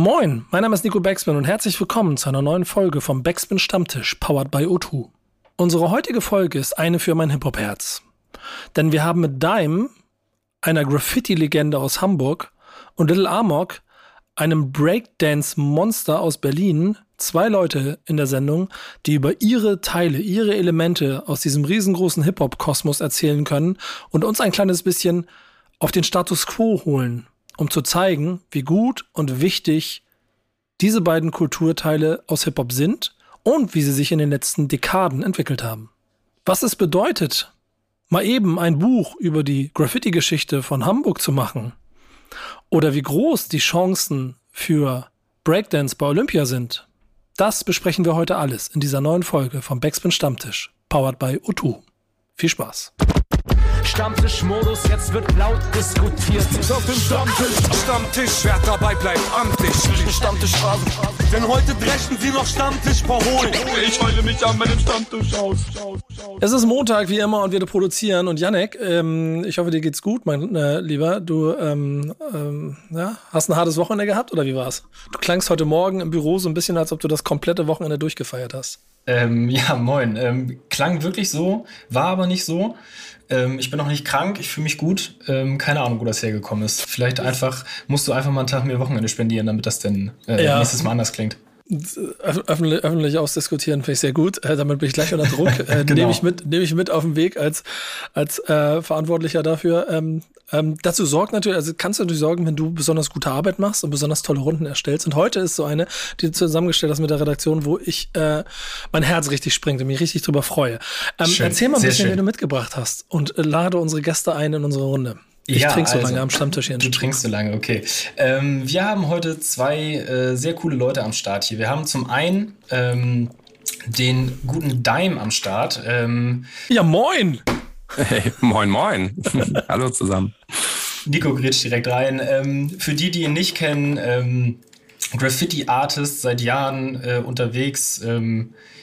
Moin, mein Name ist Nico Backspin und herzlich willkommen zu einer neuen Folge vom Backspin Stammtisch, powered by O2. Unsere heutige Folge ist eine für mein Hip-Hop-Herz. Denn wir haben mit Dime, einer Graffiti-Legende aus Hamburg, und Little Amok, einem Breakdance-Monster aus Berlin, zwei Leute in der Sendung, die über ihre Teile, ihre Elemente aus diesem riesengroßen Hip-Hop-Kosmos erzählen können und uns ein kleines bisschen auf den Status quo holen, um zu zeigen, wie gut und wichtig diese beiden Kulturteile aus Hip-Hop sind und wie sie sich in den letzten Dekaden entwickelt haben. Was es bedeutet, mal eben ein Buch über die Graffiti-Geschichte von Hamburg zu machen oder wie groß die Chancen für Breakdance bei Olympia sind, das besprechen wir heute alles in dieser neuen Folge vom Backspin Stammtisch, powered by U2. Viel Spaß! Stammtischmodus, jetzt wird laut diskutiert. Auf dem Stammtisch, Stammtisch, wer dabei bleibt, am Tisch. Stammtischphase. Denn heute brechen sie noch Stammtisch verholen. Ich heule mich an meinem Stammtisch aus. Es ist Montag, wie immer, und wir produzieren. Und Janek, ähm, ich hoffe, dir geht's gut, mein äh, Lieber. Du ähm, ähm, ja, hast ein hartes Wochenende gehabt, oder wie war's? Du klangst heute Morgen im Büro so ein bisschen, als ob du das komplette Wochenende durchgefeiert hast. Ähm, ja, moin. Ähm, klang wirklich so, war aber nicht so. Ähm, ich bin noch nicht krank, ich fühle mich gut. Ähm, keine Ahnung, wo das hergekommen ist. Vielleicht einfach, musst du einfach mal einen Tag mehr Wochenende spendieren, damit das denn äh, ja. nächstes Mal anders klingt. Öffentlich, öffentlich ausdiskutieren finde ich sehr gut. Äh, damit bin ich gleich unter Druck. Äh, genau. Nehme ich mit, nehme ich mit auf den Weg als als äh, Verantwortlicher dafür. Ähm, ähm, dazu sorgt natürlich, also kannst du natürlich sorgen, wenn du besonders gute Arbeit machst und besonders tolle Runden erstellst. Und heute ist so eine, die du zusammengestellt hast mit der Redaktion, wo ich äh, mein Herz richtig springt und mich richtig drüber freue. Ähm, erzähl mal ein bisschen, schön. wie du mitgebracht hast und äh, lade unsere Gäste ein in unsere Runde. Ich ja, trinke so also, lange am Stammtisch hier. Du trinkst so lange, okay. Ähm, wir haben heute zwei äh, sehr coole Leute am Start hier. Wir haben zum einen ähm, den guten Dime am Start. Ähm, ja, moin! Hey, moin, moin. Hallo zusammen. Nico grätscht direkt rein. Ähm, für die, die ihn nicht kennen, ähm, Graffiti-Artist seit Jahren äh, unterwegs.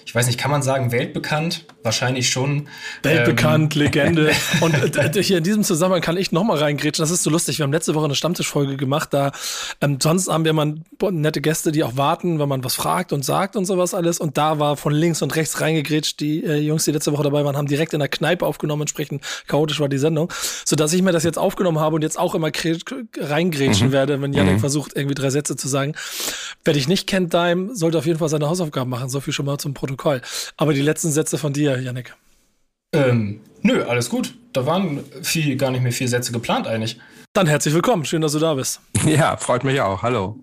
Ich weiß nicht, kann man sagen, weltbekannt? Wahrscheinlich schon. Weltbekannt, ähm. Legende. Und äh, hier in diesem Zusammenhang kann ich nochmal reingrätschen. Das ist so lustig. Wir haben letzte Woche eine Stammtischfolge gemacht. Da ähm, sonst haben wir immer nette Gäste, die auch warten, wenn man was fragt und sagt und sowas alles. Und da war von links und rechts reingegrätscht. Die äh, Jungs, die letzte Woche dabei waren, haben direkt in der Kneipe aufgenommen. Entsprechend chaotisch war die Sendung. Sodass ich mir das jetzt aufgenommen habe und jetzt auch immer reingrätschen mhm. werde, wenn Janik mhm. versucht, irgendwie drei Sätze zu sagen. Wer dich nicht kennt, Dime, sollte auf jeden Fall seine Hausaufgaben machen. So viel schon mal zum Protokoll. Aber die letzten Sätze von dir, Janik. Ähm, nö, alles gut. Da waren viel, gar nicht mehr vier Sätze geplant eigentlich. Dann herzlich willkommen. Schön, dass du da bist. Ja, freut mich auch. Hallo.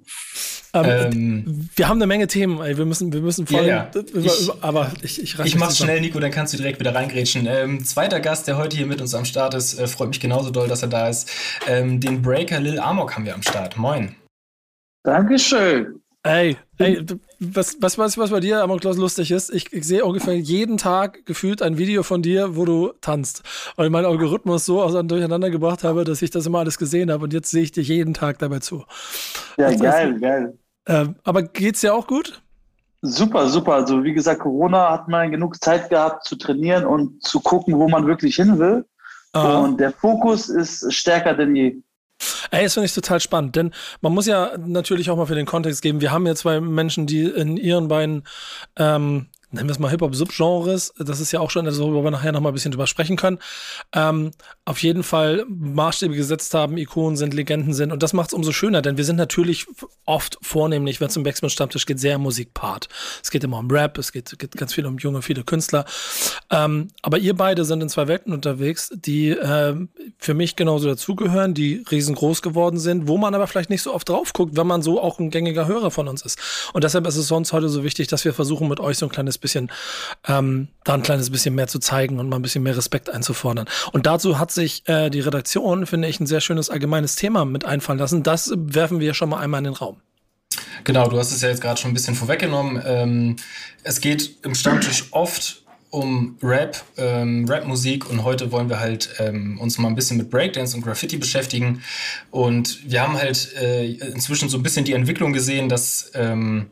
Ähm, ähm, wir haben eine Menge Themen. Ey. Wir müssen, wir müssen voll. Ja, ja. Ich, aber ich, ich, ich mach's schnell, Nico, dann kannst du direkt wieder reingrätschen. Ähm, zweiter Gast, der heute hier mit uns am Start ist, äh, freut mich genauso doll, dass er da ist. Ähm, den Breaker Lil Amok haben wir am Start. Moin. Dankeschön. Ey, ey, was, was, was, was bei dir, Amoklos, lustig ist, ich, ich sehe ungefähr jeden Tag gefühlt ein Video von dir, wo du tanzt. Weil mein Algorithmus so durcheinander gebracht habe, dass ich das immer alles gesehen habe und jetzt sehe ich dich jeden Tag dabei zu. Ja, das geil, geil. Ähm, aber geht's dir auch gut? Super, super. Also wie gesagt, Corona hat man genug Zeit gehabt zu trainieren und zu gucken, wo man wirklich hin will. Aha. Und der Fokus ist stärker denn je. Ey, das finde ich total spannend, denn man muss ja natürlich auch mal für den Kontext geben. Wir haben ja zwei Menschen, die in ihren beiden ähm, nennen wir es mal Hip-Hop-Subgenres, das ist ja auch schon, also worüber wir nachher noch mal ein bisschen drüber sprechen können, ähm, auf jeden Fall Maßstäbe gesetzt haben, Ikonen sind, Legenden sind und das macht es umso schöner, denn wir sind natürlich oft vornehmlich, wenn es um Backspin-Stammtisch geht, sehr Musikpart. Es geht immer um Rap, es geht, geht ganz viel um junge, viele Künstler, ähm, aber ihr beide sind in zwei Welten unterwegs, die äh, für mich genauso dazugehören, die riesengroß geworden sind, wo man aber vielleicht nicht so oft drauf guckt, wenn man so auch ein gängiger Hörer von uns ist. Und deshalb ist es uns heute so wichtig, dass wir versuchen, mit euch so ein kleines bisschen, ähm, da ein kleines bisschen mehr zu zeigen und mal ein bisschen mehr Respekt einzufordern. Und dazu hat sich äh, die Redaktion, finde ich, ein sehr schönes allgemeines Thema mit einfallen lassen. Das werfen wir schon mal einmal in den Raum. Genau, du hast es ja jetzt gerade schon ein bisschen vorweggenommen. Ähm, es geht im Stammtisch oft um Rap, ähm, Rap-Musik und heute wollen wir halt ähm, uns mal ein bisschen mit Breakdance und Graffiti beschäftigen. Und wir haben halt äh, inzwischen so ein bisschen die Entwicklung gesehen, dass ähm,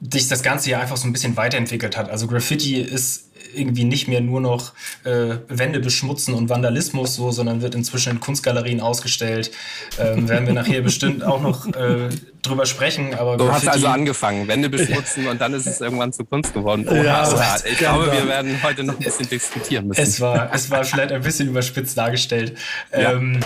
sich das Ganze ja einfach so ein bisschen weiterentwickelt hat. Also Graffiti ist irgendwie nicht mehr nur noch äh, Wände beschmutzen und Vandalismus so, sondern wird inzwischen in Kunstgalerien ausgestellt. Ähm, werden wir nachher bestimmt auch noch äh, drüber sprechen. Aber du hast also angefangen, Wände beschmutzen und dann ist es irgendwann zu Kunst geworden. Oha, ja, oha. Ich glaube, wir werden heute noch ein bisschen diskutieren müssen. Es war, es war vielleicht ein bisschen überspitzt dargestellt. Ja. Ähm,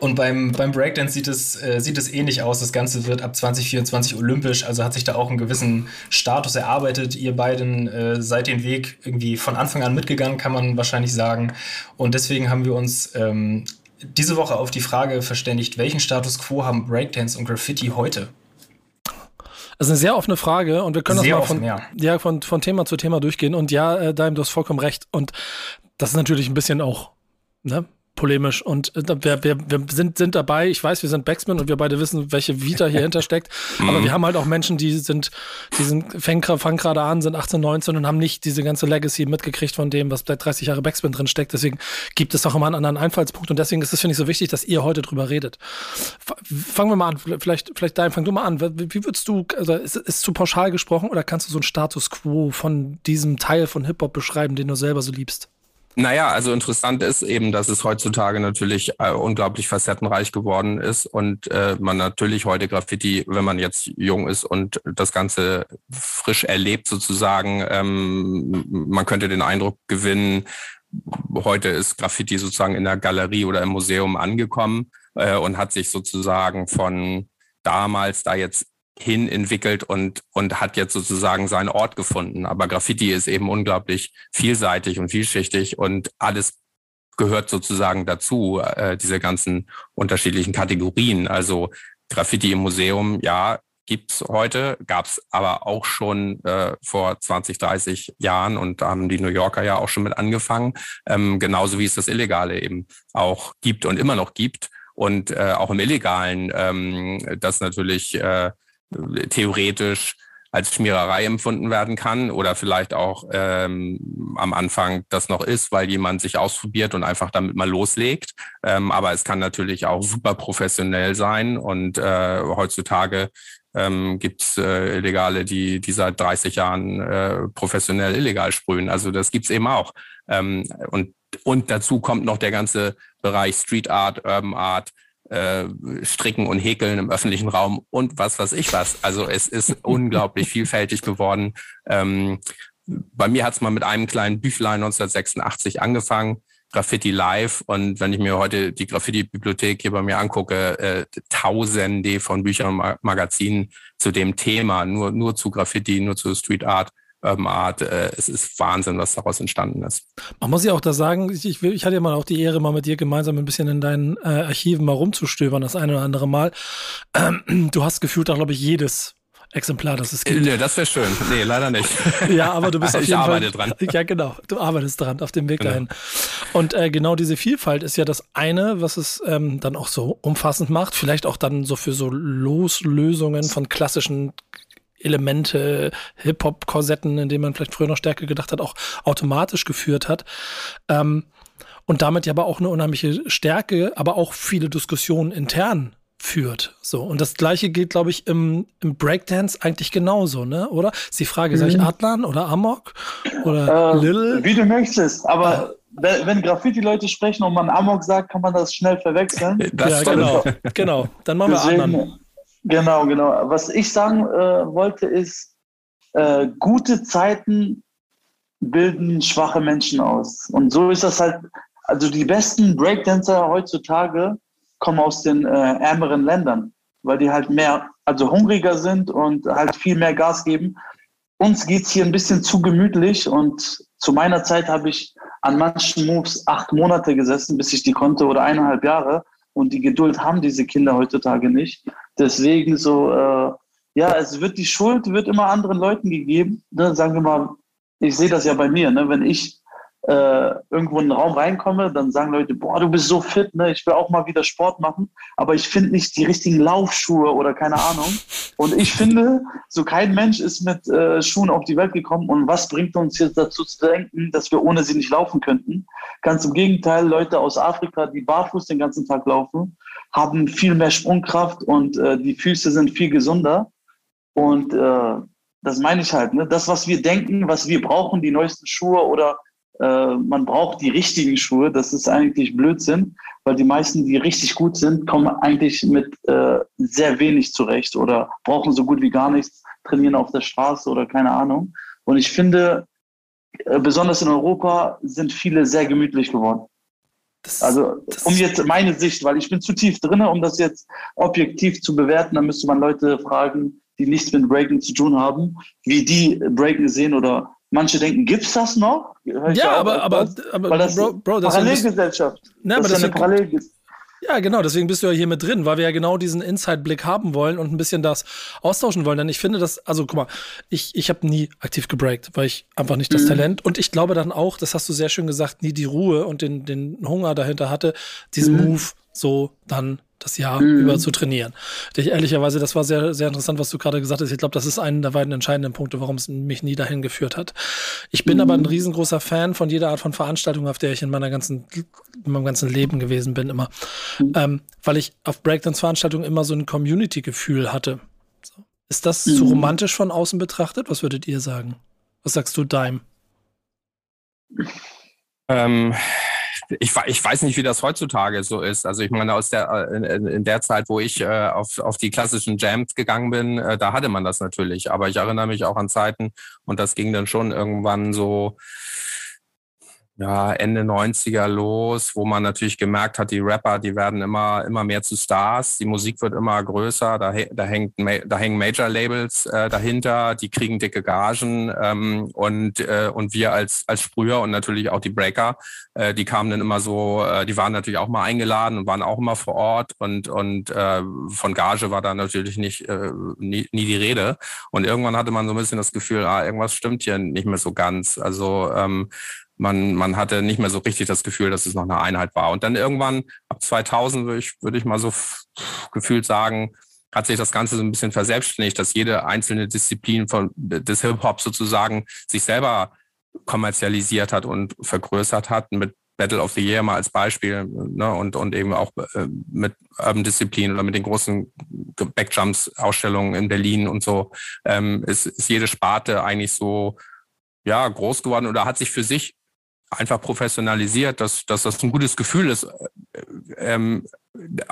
und beim, beim Breakdance sieht es, äh, sieht es ähnlich aus. Das Ganze wird ab 2024 olympisch, also hat sich da auch einen gewissen Status erarbeitet. Ihr beiden äh, seid den Weg irgendwie von Anfang an mitgegangen, kann man wahrscheinlich sagen. Und deswegen haben wir uns ähm, diese Woche auf die Frage verständigt, welchen Status quo haben Breakdance und Graffiti heute? Das ist eine sehr offene Frage und wir können sehr das mal von, ja. ja. von, von Thema zu Thema durchgehen. Und ja, äh, Daim, du hast vollkommen recht. Und das ist natürlich ein bisschen auch ne, polemisch und äh, wir, wir, wir sind, sind dabei. Ich weiß, wir sind Backsman und wir beide wissen, welche Vita hier hinter steckt. Aber mhm. wir haben halt auch Menschen, die sind, die sind, fangen, fangen gerade an, sind 18, 19 und haben nicht diese ganze Legacy mitgekriegt von dem, was seit 30 Jahre Backspin drin steckt. Deswegen gibt es auch immer einen anderen Einfallspunkt und deswegen ist es, finde ich, so wichtig, dass ihr heute drüber redet. Fangen wir mal an. Vielleicht, vielleicht dein, fang du mal an. Wie würdest du, also ist, ist zu pauschal gesprochen oder kannst du so einen Status quo von diesem Teil von Hip-Hop beschreiben, den du selber so liebst? Naja, also interessant ist eben, dass es heutzutage natürlich äh, unglaublich facettenreich geworden ist und äh, man natürlich heute Graffiti, wenn man jetzt jung ist und das Ganze frisch erlebt sozusagen, ähm, man könnte den Eindruck gewinnen, heute ist Graffiti sozusagen in der Galerie oder im Museum angekommen äh, und hat sich sozusagen von damals da jetzt hin entwickelt und, und hat jetzt sozusagen seinen Ort gefunden. Aber Graffiti ist eben unglaublich vielseitig und vielschichtig und alles gehört sozusagen dazu, äh, diese ganzen unterschiedlichen Kategorien. Also Graffiti im Museum, ja, gibt's heute, gab's aber auch schon äh, vor 20, 30 Jahren und da haben die New Yorker ja auch schon mit angefangen, ähm, genauso wie es das Illegale eben auch gibt und immer noch gibt. Und äh, auch im Illegalen, ähm, das natürlich äh, theoretisch als Schmiererei empfunden werden kann oder vielleicht auch ähm, am Anfang das noch ist, weil jemand sich ausprobiert und einfach damit mal loslegt. Ähm, aber es kann natürlich auch super professionell sein und äh, heutzutage ähm, gibt es äh, Illegale, die, die seit 30 Jahren äh, professionell illegal sprühen. Also das gibt's eben auch. Ähm, und, und dazu kommt noch der ganze Bereich Street Art, Urban Art, äh, stricken und Häkeln im öffentlichen Raum und was weiß ich was. Also es ist unglaublich vielfältig geworden. Ähm, bei mir hat es mal mit einem kleinen Büchlein 1986 angefangen. Graffiti Live und wenn ich mir heute die Graffiti-Bibliothek hier bei mir angucke, äh, tausende von Büchern und Magazinen zu dem Thema, nur, nur zu Graffiti, nur zu Street Art. Urban Art. Äh, es ist Wahnsinn, was daraus entstanden ist. Man muss ja auch da sagen, ich, ich hatte ja mal auch die Ehre, mal mit dir gemeinsam ein bisschen in deinen äh, Archiven mal rumzustöbern, das eine oder andere Mal. Ähm, du hast gefühlt auch, glaube ich, jedes Exemplar, das es gibt. Nee, das wäre schön. Nee, leider nicht. ja, aber du bist auf ich jeden arbeite Fall, dran. Ja, genau. Du arbeitest dran auf dem Weg genau. dahin. Und äh, genau diese Vielfalt ist ja das eine, was es ähm, dann auch so umfassend macht. Vielleicht auch dann so für so Loslösungen von klassischen Elemente, Hip-Hop-Korsetten, in denen man vielleicht früher noch stärker gedacht hat, auch automatisch geführt hat. Ähm, und damit ja aber auch eine unheimliche Stärke, aber auch viele Diskussionen intern führt. So. Und das gleiche gilt, glaube ich, im, im Breakdance eigentlich genauso, ne? Oder? Ist die Frage, mhm. sag ich Adlan oder Amok? Oder äh, Little? Wie du möchtest, aber wenn, wenn Graffiti-Leute sprechen und man Amok sagt, kann man das schnell verwechseln. Das ja, genau. genau. Dann machen wir Adlan. Genau, genau. Was ich sagen äh, wollte, ist, äh, gute Zeiten bilden schwache Menschen aus. Und so ist das halt, also die besten Breakdancer heutzutage kommen aus den äh, ärmeren Ländern, weil die halt mehr, also hungriger sind und halt viel mehr Gas geben. Uns geht es hier ein bisschen zu gemütlich und zu meiner Zeit habe ich an manchen Moves acht Monate gesessen, bis ich die konnte oder eineinhalb Jahre. Und die Geduld haben diese Kinder heutzutage nicht. Deswegen so, äh, ja, es wird die Schuld wird immer anderen Leuten gegeben. Ne? Sagen wir mal, ich sehe das ja bei mir, ne? wenn ich äh, irgendwo in den Raum reinkomme, dann sagen Leute, boah, du bist so fit, ne? ich will auch mal wieder Sport machen, aber ich finde nicht die richtigen Laufschuhe oder keine Ahnung. Und ich finde, so kein Mensch ist mit äh, Schuhen auf die Welt gekommen und was bringt uns jetzt dazu zu denken, dass wir ohne sie nicht laufen könnten? Ganz im Gegenteil, Leute aus Afrika, die barfuß den ganzen Tag laufen, haben viel mehr Sprungkraft und äh, die Füße sind viel gesunder. Und äh, das meine ich halt. Ne? Das, was wir denken, was wir brauchen, die neuesten Schuhe oder äh, man braucht die richtigen Schuhe, das ist eigentlich Blödsinn, weil die meisten, die richtig gut sind, kommen eigentlich mit äh, sehr wenig zurecht oder brauchen so gut wie gar nichts, trainieren auf der Straße oder keine Ahnung. Und ich finde, äh, besonders in Europa sind viele sehr gemütlich geworden. Das, also um jetzt meine Sicht, weil ich bin zu tief drin, um das jetzt objektiv zu bewerten, dann müsste man Leute fragen, die nichts mit Breaking zu tun haben, wie die Breaking sehen oder manche denken, gibt's das noch? Ja, aber, aber, aber, das Bro, Bro, das Parallelgesellschaft. Ne, das ist eine Parallelgesellschaft. Ja, genau, deswegen bist du ja hier mit drin, weil wir ja genau diesen Inside-Blick haben wollen und ein bisschen das austauschen wollen. Denn ich finde das, also guck mal, ich, ich habe nie aktiv gebreakt, weil ich einfach nicht das mhm. Talent und ich glaube dann auch, das hast du sehr schön gesagt, nie die Ruhe und den, den Hunger dahinter hatte, diesen mhm. Move so dann das Jahr mhm. über zu trainieren. Ich, ehrlicherweise, das war sehr, sehr interessant, was du gerade gesagt hast. Ich glaube, das ist einer der beiden entscheidenden Punkte, warum es mich nie dahin geführt hat. Ich bin mhm. aber ein riesengroßer Fan von jeder Art von Veranstaltung, auf der ich in meiner ganzen, in meinem ganzen Leben gewesen bin, immer. Mhm. Ähm, weil ich auf Breakdance-Veranstaltungen immer so ein Community-Gefühl hatte. So. Ist das zu mhm. romantisch von außen betrachtet? Was würdet ihr sagen? Was sagst du, Dime? Ähm, ich, ich weiß nicht, wie das heutzutage so ist. Also ich meine, aus der äh, in, in der Zeit, wo ich äh, auf, auf die klassischen Jams gegangen bin, äh, da hatte man das natürlich. Aber ich erinnere mich auch an Zeiten und das ging dann schon irgendwann so ja, Ende 90er los, wo man natürlich gemerkt hat, die Rapper, die werden immer, immer mehr zu Stars, die Musik wird immer größer, da, da, hängt, da hängen Major-Labels äh, dahinter, die kriegen dicke Gagen. Ähm, und, äh, und wir als, als Sprüher und natürlich auch die Breaker, äh, die kamen dann immer so, äh, die waren natürlich auch mal eingeladen und waren auch immer vor Ort. Und, und äh, von Gage war da natürlich nicht äh, nie, nie die Rede. Und irgendwann hatte man so ein bisschen das Gefühl, ah, irgendwas stimmt hier nicht mehr so ganz. Also ähm, man, man hatte nicht mehr so richtig das Gefühl, dass es noch eine Einheit war. Und dann irgendwann ab 2000 würde ich, würde ich mal so gefühlt sagen, hat sich das Ganze so ein bisschen verselbstständigt, dass jede einzelne Disziplin von, des Hip-Hop sozusagen sich selber kommerzialisiert hat und vergrößert hat mit Battle of the Year mal als Beispiel ne, und, und eben auch äh, mit Urban Disziplin oder mit den großen Backjumps-Ausstellungen in Berlin und so ähm, ist, ist jede Sparte eigentlich so ja groß geworden oder hat sich für sich einfach professionalisiert, dass, dass das ein gutes Gefühl ist, äh, ähm,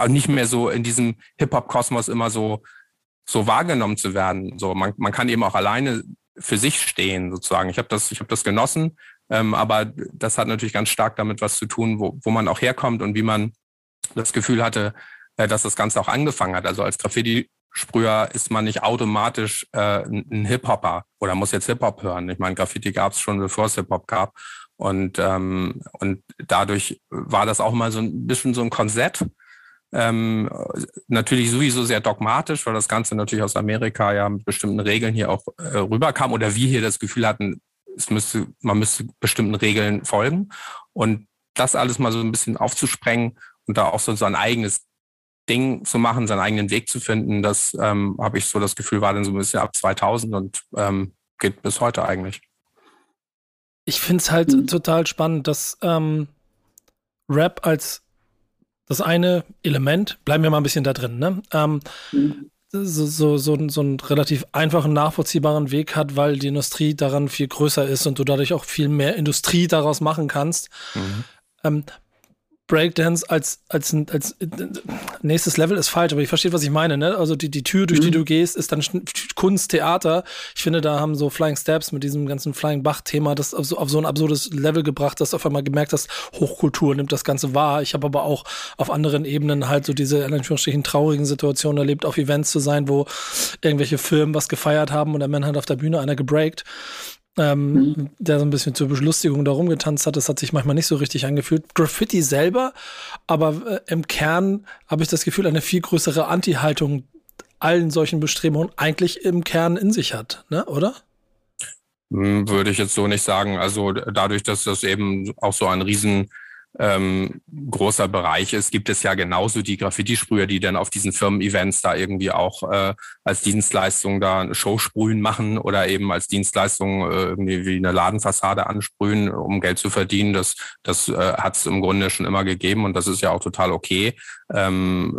nicht mehr so in diesem Hip-Hop-Kosmos immer so, so wahrgenommen zu werden. So, man, man kann eben auch alleine für sich stehen, sozusagen. Ich habe das, ich habe das genossen, ähm, aber das hat natürlich ganz stark damit was zu tun, wo, wo man auch herkommt und wie man das Gefühl hatte, äh, dass das Ganze auch angefangen hat. Also als Graffiti-Sprüher ist man nicht automatisch äh, ein Hip-Hopper oder muss jetzt Hip-Hop hören. Ich meine, Graffiti gab es schon, bevor es Hip-Hop gab. Und, ähm, und dadurch war das auch mal so ein bisschen so ein Konzept. Ähm, natürlich sowieso sehr dogmatisch, weil das Ganze natürlich aus Amerika ja mit bestimmten Regeln hier auch äh, rüberkam oder wir hier das Gefühl hatten, es müsste, man müsste bestimmten Regeln folgen. Und das alles mal so ein bisschen aufzusprengen und da auch so sein eigenes Ding zu machen, seinen eigenen Weg zu finden, das ähm, habe ich so das Gefühl, war dann so ein bisschen ab 2000 und ähm, geht bis heute eigentlich. Ich finde es halt mhm. total spannend, dass ähm, Rap als das eine Element, bleiben wir mal ein bisschen da drin, ne? Ähm, mhm. so, so, so, so einen relativ einfachen, nachvollziehbaren Weg hat, weil die Industrie daran viel größer ist und du dadurch auch viel mehr Industrie daraus machen kannst. Mhm. Ähm, Breakdance als, als, als nächstes Level ist falsch, aber ich verstehe, was ich meine. Ne? Also die, die Tür, durch mhm. die du gehst, ist dann Kunst, Theater. Ich finde, da haben so Flying Steps mit diesem ganzen Flying Bach-Thema das auf so, auf so ein absurdes Level gebracht, dass du auf einmal gemerkt hast, Hochkultur nimmt das Ganze wahr. Ich habe aber auch auf anderen Ebenen halt so diese in Anführungsstrichen traurigen Situationen erlebt, auf Events zu sein, wo irgendwelche Firmen was gefeiert haben und der Mann hat auf der Bühne einer gebreakt ähm, mhm. der so ein bisschen zur Belustigung da rumgetanzt hat. Das hat sich manchmal nicht so richtig angefühlt. Graffiti selber, aber äh, im Kern habe ich das Gefühl, eine viel größere Anti-Haltung allen solchen Bestrebungen eigentlich im Kern in sich hat, ne? oder? Hm, würde ich jetzt so nicht sagen. Also dadurch, dass das eben auch so ein riesen ähm, großer Bereich ist, gibt es ja genauso die Graffiti-Sprüher, die dann auf diesen Firmen-Events da irgendwie auch äh, als Dienstleistung da eine Showsprühen machen oder eben als Dienstleistung äh, irgendwie wie eine Ladenfassade ansprühen, um Geld zu verdienen. Das, das äh, hat es im Grunde schon immer gegeben und das ist ja auch total okay. Ähm,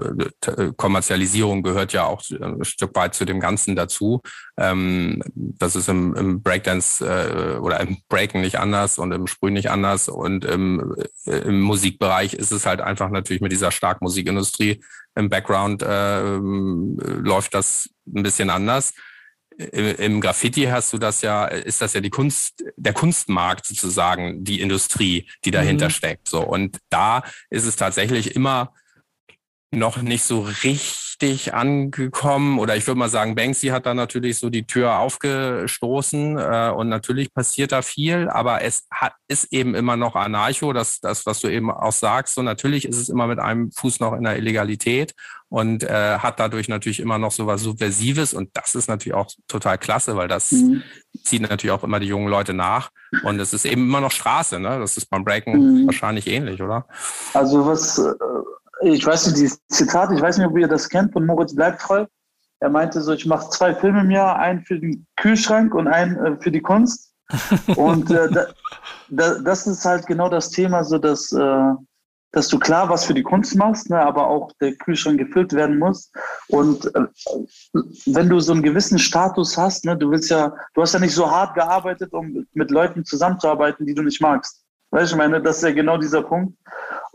Kommerzialisierung gehört ja auch ein Stück weit zu dem Ganzen dazu. Ähm, das ist im, im Breakdance äh, oder im Breaken nicht anders und im Sprühen nicht anders und im, äh, im Musikbereich ist es halt einfach natürlich mit dieser starken Musikindustrie im Background äh, läuft das ein bisschen anders. Im Graffiti hast du das ja, ist das ja die Kunst, der Kunstmarkt sozusagen, die Industrie, die dahinter mhm. steckt. So. Und da ist es tatsächlich immer noch nicht so richtig richtig angekommen oder ich würde mal sagen, Banksy hat da natürlich so die Tür aufgestoßen äh, und natürlich passiert da viel, aber es hat, ist eben immer noch Anarcho, das, das, was du eben auch sagst. So natürlich ist es immer mit einem Fuß noch in der Illegalität und äh, hat dadurch natürlich immer noch so was Subversives und das ist natürlich auch total klasse, weil das mhm. zieht natürlich auch immer die jungen Leute nach und es ist eben immer noch Straße, ne? Das ist beim Breaken mhm. wahrscheinlich ähnlich, oder? Also was äh, ich weiß nicht, dieses Zitat, ich weiß nicht, ob ihr das kennt, von Moritz Bleibtreu. Er meinte so, ich mache zwei Filme im Jahr, einen für den Kühlschrank und einen äh, für die Kunst. und äh, da, da, das ist halt genau das Thema, so dass, äh, dass du klar was für die Kunst machst, ne, aber auch der Kühlschrank gefüllt werden muss. Und äh, wenn du so einen gewissen Status hast, ne, du willst ja, du hast ja nicht so hart gearbeitet, um mit Leuten zusammenzuarbeiten, die du nicht magst. Weißt du, ich meine, das ist ja genau dieser Punkt.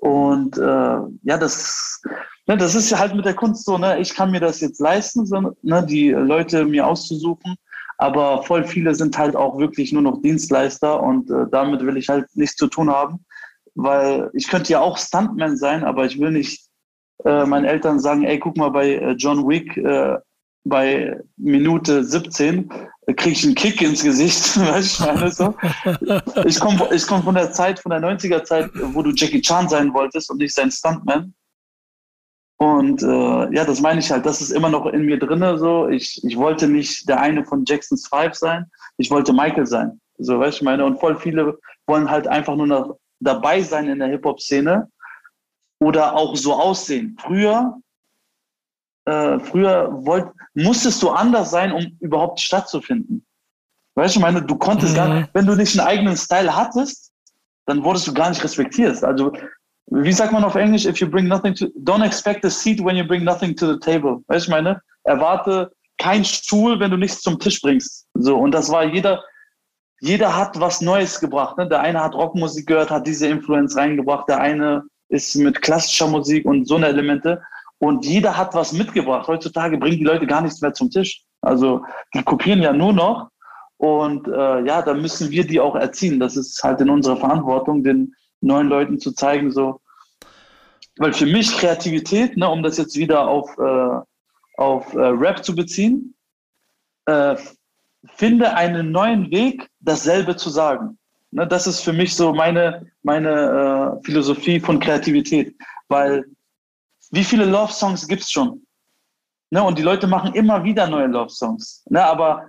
Und äh, ja, das, ne, das ist ja halt mit der Kunst so, ne? Ich kann mir das jetzt leisten, so, ne, die Leute mir auszusuchen. Aber voll viele sind halt auch wirklich nur noch Dienstleister und äh, damit will ich halt nichts zu tun haben. Weil ich könnte ja auch Stuntman sein, aber ich will nicht äh, meinen Eltern sagen, ey, guck mal bei äh, John Wick, äh, bei Minute 17 kriege ich einen Kick ins Gesicht, weißt ich meine so. Ich komme ich komm von der Zeit, von der 90er Zeit, wo du Jackie Chan sein wolltest und nicht sein Stuntman. Und äh, ja, das meine ich halt, das ist immer noch in mir drin so. Ich, ich wollte nicht der eine von Jackson's Five sein, ich wollte Michael sein. So, weißt ich meine, und voll viele wollen halt einfach nur noch dabei sein in der Hip-Hop-Szene oder auch so aussehen. Früher äh, früher wollt, musstest du anders sein, um überhaupt stattzufinden. Weißt du, ich meine, du konntest mhm. gar nicht, wenn du nicht einen eigenen Style hattest, dann wurdest du gar nicht respektiert. Also, wie sagt man auf Englisch, if you bring nothing to, don't expect a seat when you bring nothing to the table. Weißt du, ich meine, erwarte keinen Stuhl, wenn du nichts zum Tisch bringst. So, und das war jeder, jeder hat was Neues gebracht. Ne? Der eine hat Rockmusik gehört, hat diese Influence reingebracht, der eine ist mit klassischer Musik und so eine Elemente. Und jeder hat was mitgebracht. Heutzutage bringen die Leute gar nichts mehr zum Tisch. Also die kopieren ja nur noch. Und äh, ja, da müssen wir die auch erziehen. Das ist halt in unserer Verantwortung, den neuen Leuten zu zeigen, so. Weil für mich Kreativität, ne, um das jetzt wieder auf, äh, auf äh, Rap zu beziehen, äh, finde einen neuen Weg, dasselbe zu sagen. Ne, das ist für mich so meine, meine äh, Philosophie von Kreativität. Weil wie viele Love-Songs gibt es schon? Ne, und die Leute machen immer wieder neue Love-Songs. Ne, aber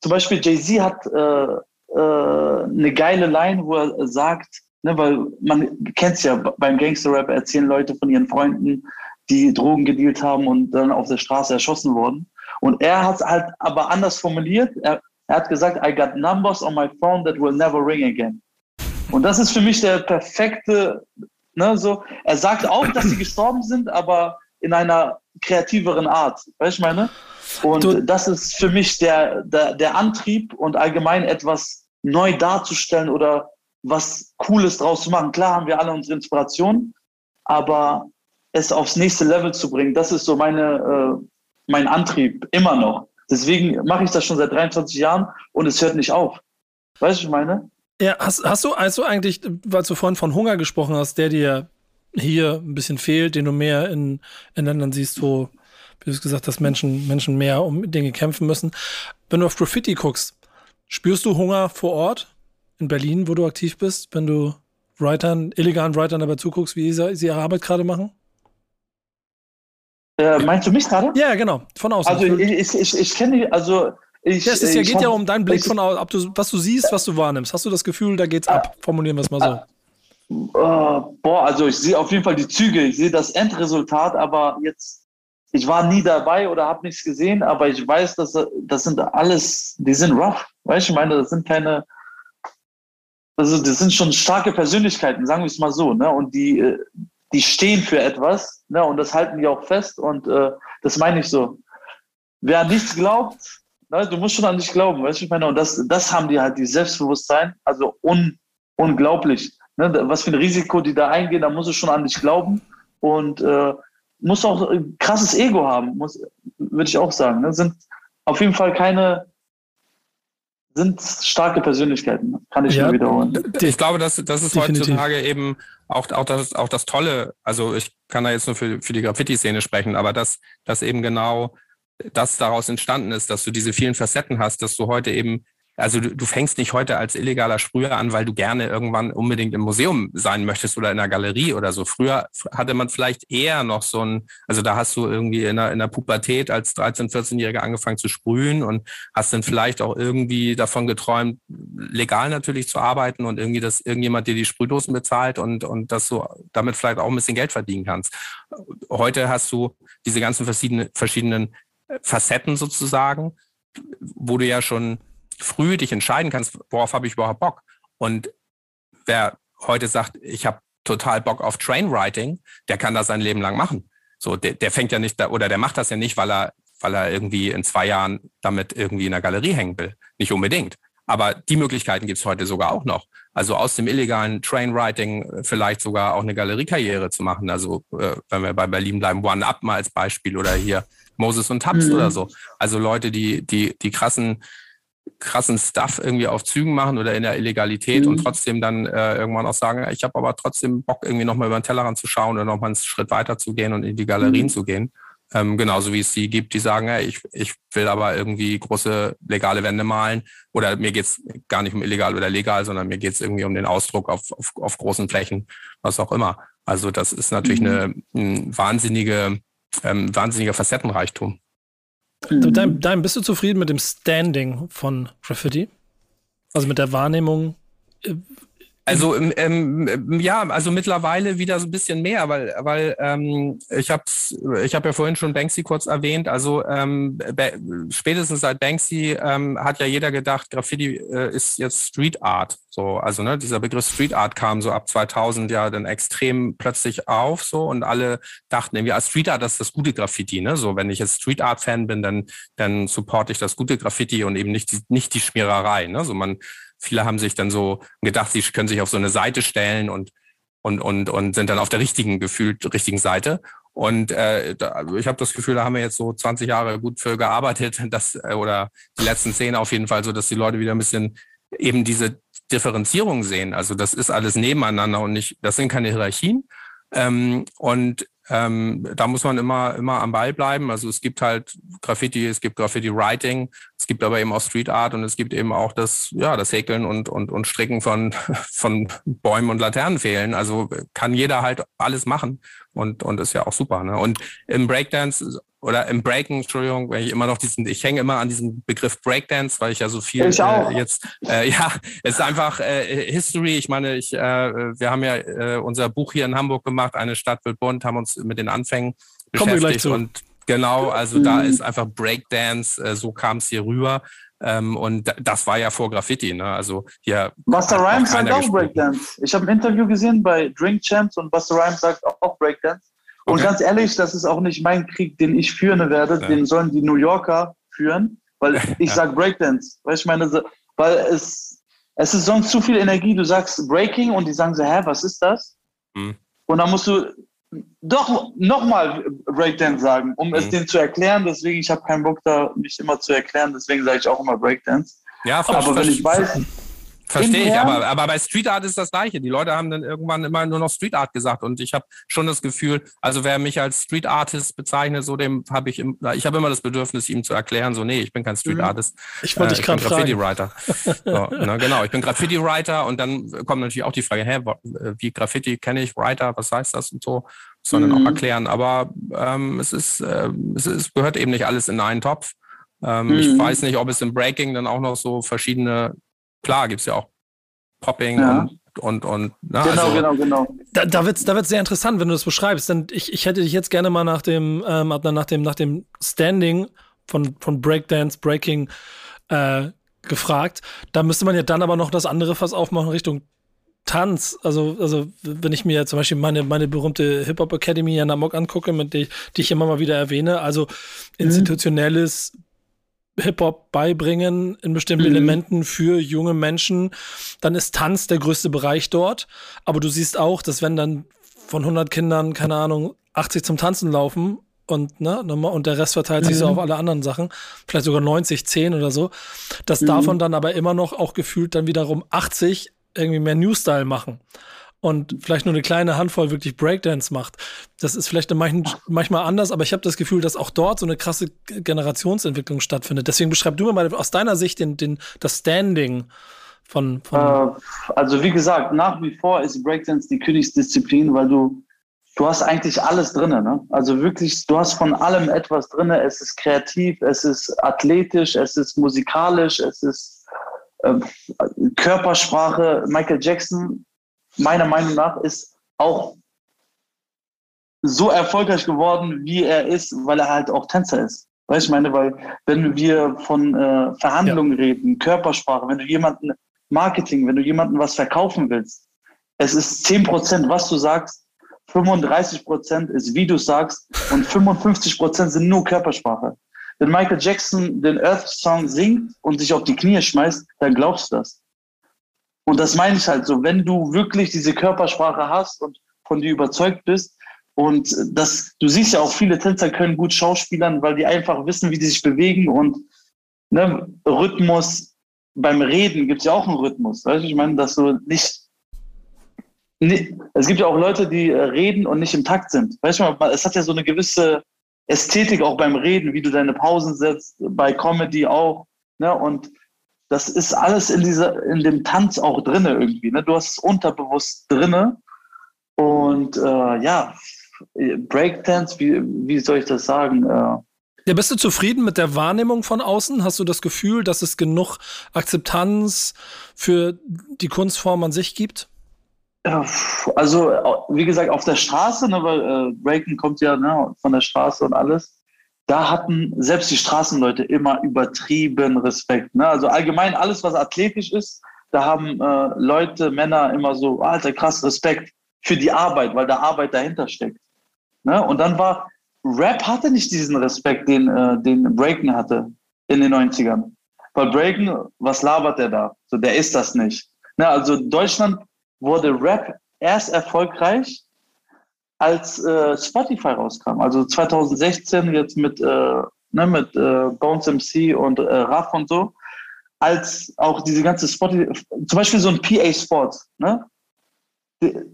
zum Beispiel Jay-Z hat äh, äh, eine geile Line, wo er sagt, ne, weil man kennt es ja, beim Gangster-Rap erzählen Leute von ihren Freunden, die Drogen gedealt haben und dann auf der Straße erschossen wurden. Und er hat es halt aber anders formuliert. Er, er hat gesagt, I got numbers on my phone that will never ring again. Und das ist für mich der perfekte Ne, so. Er sagt auch, dass sie gestorben sind, aber in einer kreativeren Art. Weißt du, meine? Und du, das ist für mich der, der, der Antrieb und allgemein etwas neu darzustellen oder was Cooles draus zu machen. Klar haben wir alle unsere Inspiration, aber es aufs nächste Level zu bringen, das ist so meine, äh, mein Antrieb, immer noch. Deswegen mache ich das schon seit 23 Jahren und es hört nicht auf. Weißt du, ich meine? Ja, hast, hast du also eigentlich, weil du vorhin von Hunger gesprochen hast, der dir hier ein bisschen fehlt, den du mehr in, in Ländern siehst, wo, wie du gesagt hast, Menschen, Menschen mehr um Dinge kämpfen müssen. Wenn du auf Graffiti guckst, spürst du Hunger vor Ort in Berlin, wo du aktiv bist, wenn du Writern, illegalen Writern dabei zuguckst, wie sie, sie ihre Arbeit gerade machen? Äh, meinst du mich gerade? Ja, genau, von außen. Also ich, ich, ich, ich kenne, also ich, das ist ja, geht hab, ja um deinen Blick von, ob du, was du siehst, was du wahrnimmst. Hast du das Gefühl, da geht's ab? Formulieren wir es mal so. Uh, boah, also ich sehe auf jeden Fall die Züge, ich sehe das Endresultat, aber jetzt, ich war nie dabei oder habe nichts gesehen, aber ich weiß, dass das sind alles, die sind rough, weißt du, ich meine, das sind keine, also das sind schon starke Persönlichkeiten, sagen wir es mal so, ne? Und die, äh, die stehen für etwas, ne? Und das halten die auch fest und äh, das meine ich so. Wer an nichts glaubt, ne, du musst schon an dich glauben, weißt du, ich meine, und das, das haben die halt, die Selbstbewusstsein, also un, unglaublich. Ne? Was für ein Risiko die da eingehen, da musst du schon an dich glauben und äh, musst auch ein krasses Ego haben, muss, würde ich auch sagen. Ne? Sind auf jeden Fall keine sind starke Persönlichkeiten, kann ich ja, nur wiederholen. Ich glaube, dass das ist Definitiv. heutzutage eben auch, auch, das, auch das Tolle, also ich kann da jetzt nur für, für die Graffiti-Szene sprechen, aber dass, dass eben genau das daraus entstanden ist, dass du diese vielen Facetten hast, dass du heute eben also du, du fängst nicht heute als illegaler Sprüher an, weil du gerne irgendwann unbedingt im Museum sein möchtest oder in einer Galerie oder so. Früher hatte man vielleicht eher noch so ein, also da hast du irgendwie in der, in der Pubertät als 13-, 14-Jähriger angefangen zu sprühen und hast dann vielleicht auch irgendwie davon geträumt, legal natürlich zu arbeiten und irgendwie, dass irgendjemand dir die Sprühdosen bezahlt und, und dass du damit vielleicht auch ein bisschen Geld verdienen kannst. Heute hast du diese ganzen verschiedenen, verschiedenen Facetten sozusagen, wo du ja schon früh dich entscheiden kannst, worauf habe ich überhaupt Bock. Und wer heute sagt, ich habe total Bock auf Trainwriting, der kann das sein Leben lang machen. So, der, der fängt ja nicht da, oder der macht das ja nicht, weil er, weil er irgendwie in zwei Jahren damit irgendwie in der Galerie hängen will. Nicht unbedingt. Aber die Möglichkeiten gibt es heute sogar auch noch. Also aus dem illegalen Trainwriting vielleicht sogar auch eine Galeriekarriere zu machen. Also äh, wenn wir bei Berlin bleiben, One Up mal als Beispiel oder hier Moses und Tabs mhm. oder so. Also Leute, die, die, die krassen krassen Stuff irgendwie auf Zügen machen oder in der Illegalität mhm. und trotzdem dann äh, irgendwann auch sagen, ich habe aber trotzdem Bock, irgendwie nochmal über den Tellerrand zu schauen oder nochmal einen Schritt weiter zu gehen und in die Galerien mhm. zu gehen. Ähm, genauso wie es die gibt, die sagen, hey, ich, ich will aber irgendwie große legale Wände malen oder mir geht's gar nicht um illegal oder legal, sondern mir geht's irgendwie um den Ausdruck auf, auf, auf großen Flächen, was auch immer. Also das ist natürlich mhm. eine, ein wahnsinnige, ähm, wahnsinniger Facettenreichtum. Mhm. Dein, dein, bist du zufrieden mit dem Standing von Graffiti? Also mit der Wahrnehmung äh, also ähm, ähm, ja, also mittlerweile wieder so ein bisschen mehr, weil, weil ähm, ich habe ich hab ja vorhin schon Banksy kurz erwähnt. Also ähm, spätestens seit Banksy ähm, hat ja jeder gedacht, Graffiti äh, ist jetzt Street Art. So, also ne, dieser Begriff Street Art kam so ab 2000 ja dann extrem plötzlich auf so und alle dachten irgendwie, ah, Street Art das ist das gute Graffiti. Ne? So, wenn ich jetzt Street Art Fan bin, dann dann supporte ich das gute Graffiti und eben nicht die, nicht die Schmiererei. Ne? So man Viele haben sich dann so gedacht, sie können sich auf so eine Seite stellen und, und, und, und sind dann auf der richtigen, gefühlt richtigen Seite. Und äh, da, ich habe das Gefühl, da haben wir jetzt so 20 Jahre gut für gearbeitet, dass, äh, oder die letzten zehn auf jeden Fall so, dass die Leute wieder ein bisschen eben diese Differenzierung sehen. Also das ist alles nebeneinander und nicht, das sind keine Hierarchien. Ähm, und ähm, da muss man immer, immer am Ball bleiben. Also es gibt halt Graffiti, es gibt Graffiti-Writing, es gibt aber eben auch Street Art und es gibt eben auch das, ja, das Häkeln und, und, und Stricken von, von Bäumen und Laternenfehlen. Also kann jeder halt alles machen und, und ist ja auch super. Ne? Und im Breakdance oder im Breaken, Entschuldigung, weil ich immer noch diesen, ich hänge immer an diesem Begriff Breakdance, weil ich ja so viel äh, jetzt, äh, ja, es ist einfach äh, History. Ich meine, ich, äh, wir haben ja äh, unser Buch hier in Hamburg gemacht, eine Stadt wird bunt, haben uns mit den Anfängen beschäftigt und genau, also mhm. da ist einfach Breakdance, äh, so kam es hier rüber. Ähm, und das war ja vor Graffiti, ne? Also hier. Buster Rhymes sagt auch Breakdance. Ich habe ein Interview gesehen bei Drink Champs und Buster Rhymes sagt auch Breakdance. Und okay. ganz ehrlich, das ist auch nicht mein Krieg, den ich führen werde. Ja. Den sollen die New Yorker führen, weil ich ja. sage Breakdance. Du, ich meine, weil es, es ist sonst zu viel Energie. Du sagst Breaking und die sagen so, hä, was ist das? Mhm. Und dann musst du doch nochmal Breakdance sagen, um mhm. es denen zu erklären. Deswegen, ich habe keinen Bock da, mich immer zu erklären. Deswegen sage ich auch immer Breakdance. Ja, aber wenn ich weiß, Verstehe ich, aber, aber bei Street Art ist das Gleiche. Die Leute haben dann irgendwann immer nur noch Street Art gesagt und ich habe schon das Gefühl, also wer mich als Street Artist bezeichnet, so dem habe ich, im, ich habe immer das Bedürfnis, ihm zu erklären, so nee, ich bin kein Street mhm. Artist. Ich wollte äh, dich gerade fragen. Graffiti Writer. so, ne, genau, ich bin Graffiti Writer und dann kommt natürlich auch die Frage, hä, wie Graffiti kenne ich Writer, was heißt das und so, sondern mhm. auch erklären. Aber ähm, es ist, äh, es ist, gehört eben nicht alles in einen Topf. Ähm, mhm. Ich weiß nicht, ob es im Breaking dann auch noch so verschiedene Klar, gibt es ja auch Popping ja. und und, und na, genau, also, genau, genau. Da, da wird es da wird's sehr interessant, wenn du das beschreibst. Denn ich, ich hätte dich jetzt gerne mal nach dem, ähm, nach dem, nach dem Standing von, von Breakdance, Breaking äh, gefragt. Da müsste man ja dann aber noch das andere Fass aufmachen Richtung Tanz. Also, also wenn ich mir zum Beispiel meine, meine berühmte Hip-Hop Academy in Amok angucke, mit der, die ich immer mal wieder erwähne, also mhm. Hip-Hop beibringen in bestimmten mhm. Elementen für junge Menschen, dann ist Tanz der größte Bereich dort. Aber du siehst auch, dass wenn dann von 100 Kindern, keine Ahnung, 80 zum Tanzen laufen und, ne, und der Rest verteilt sich mhm. so auf alle anderen Sachen, vielleicht sogar 90, 10 oder so, dass mhm. davon dann aber immer noch auch gefühlt dann wiederum 80 irgendwie mehr New Style machen und vielleicht nur eine kleine Handvoll wirklich Breakdance macht. Das ist vielleicht manchmal anders, aber ich habe das Gefühl, dass auch dort so eine krasse Generationsentwicklung stattfindet. Deswegen beschreib du mir mal aus deiner Sicht den, den, das Standing von. von äh, also wie gesagt, nach wie vor ist Breakdance die Königsdisziplin, weil du du hast eigentlich alles drin. Ne? Also wirklich, du hast von allem etwas drin. Es ist kreativ, es ist athletisch, es ist musikalisch, es ist äh, Körpersprache. Michael Jackson meiner Meinung nach ist auch so erfolgreich geworden, wie er ist, weil er halt auch Tänzer ist. Weißt du, ich meine, weil wenn wir von äh, Verhandlungen ja. reden, Körpersprache, wenn du jemanden Marketing, wenn du jemanden was verkaufen willst, es ist 10 Prozent, was du sagst, 35 Prozent ist, wie du sagst, und 55 Prozent sind nur Körpersprache. Wenn Michael Jackson den Earth Song singt und sich auf die Knie schmeißt, dann glaubst du das. Und das meine ich halt so, wenn du wirklich diese Körpersprache hast und von dir überzeugt bist, und das, du siehst ja auch, viele Tänzer können gut schauspielern, weil die einfach wissen, wie die sich bewegen und ne, Rhythmus, beim Reden gibt es ja auch einen Rhythmus. Weißt du, ich meine, dass du nicht, nicht, es gibt ja auch Leute, die äh, reden und nicht im Takt sind. Weißt du, es hat ja so eine gewisse Ästhetik auch beim Reden, wie du deine Pausen setzt, bei Comedy auch. Ne? Und das ist alles in dieser, in dem Tanz auch drinne irgendwie. Ne? Du hast es unterbewusst drinne. Und äh, ja, Breakdance, wie, wie soll ich das sagen? Äh, ja, bist du zufrieden mit der Wahrnehmung von außen? Hast du das Gefühl, dass es genug Akzeptanz für die Kunstform an sich gibt? Also, wie gesagt, auf der Straße, ne, weil äh, Breaken kommt ja ne, von der Straße und alles da hatten selbst die Straßenleute immer übertrieben Respekt. Ne? Also allgemein alles, was athletisch ist, da haben äh, Leute, Männer immer so, alter, krass Respekt für die Arbeit, weil da Arbeit dahinter steckt. Ne? Und dann war, Rap hatte nicht diesen Respekt, den, äh, den Breaken hatte in den 90ern. Weil Breaken, was labert der da? So, der ist das nicht. Ne? Also Deutschland wurde Rap erst erfolgreich, als äh, Spotify rauskam, also 2016 jetzt mit, äh, ne, mit äh, Bones MC und äh, Raff und so, als auch diese ganze Spotify, zum Beispiel so ein PA Sports, ne? Der,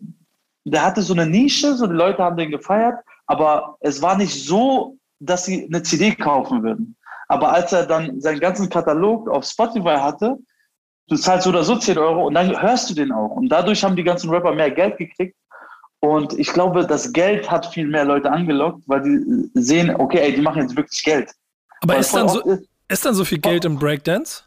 der hatte so eine Nische, so die Leute haben den gefeiert, aber es war nicht so, dass sie eine CD kaufen würden. Aber als er dann seinen ganzen Katalog auf Spotify hatte, du zahlst so oder so 10 Euro und dann hörst du den auch. Und dadurch haben die ganzen Rapper mehr Geld gekriegt und ich glaube, das Geld hat viel mehr Leute angelockt, weil die sehen, okay, ey, die machen jetzt wirklich Geld. Aber ist dann, so, ist, ist dann so viel Geld im Breakdance?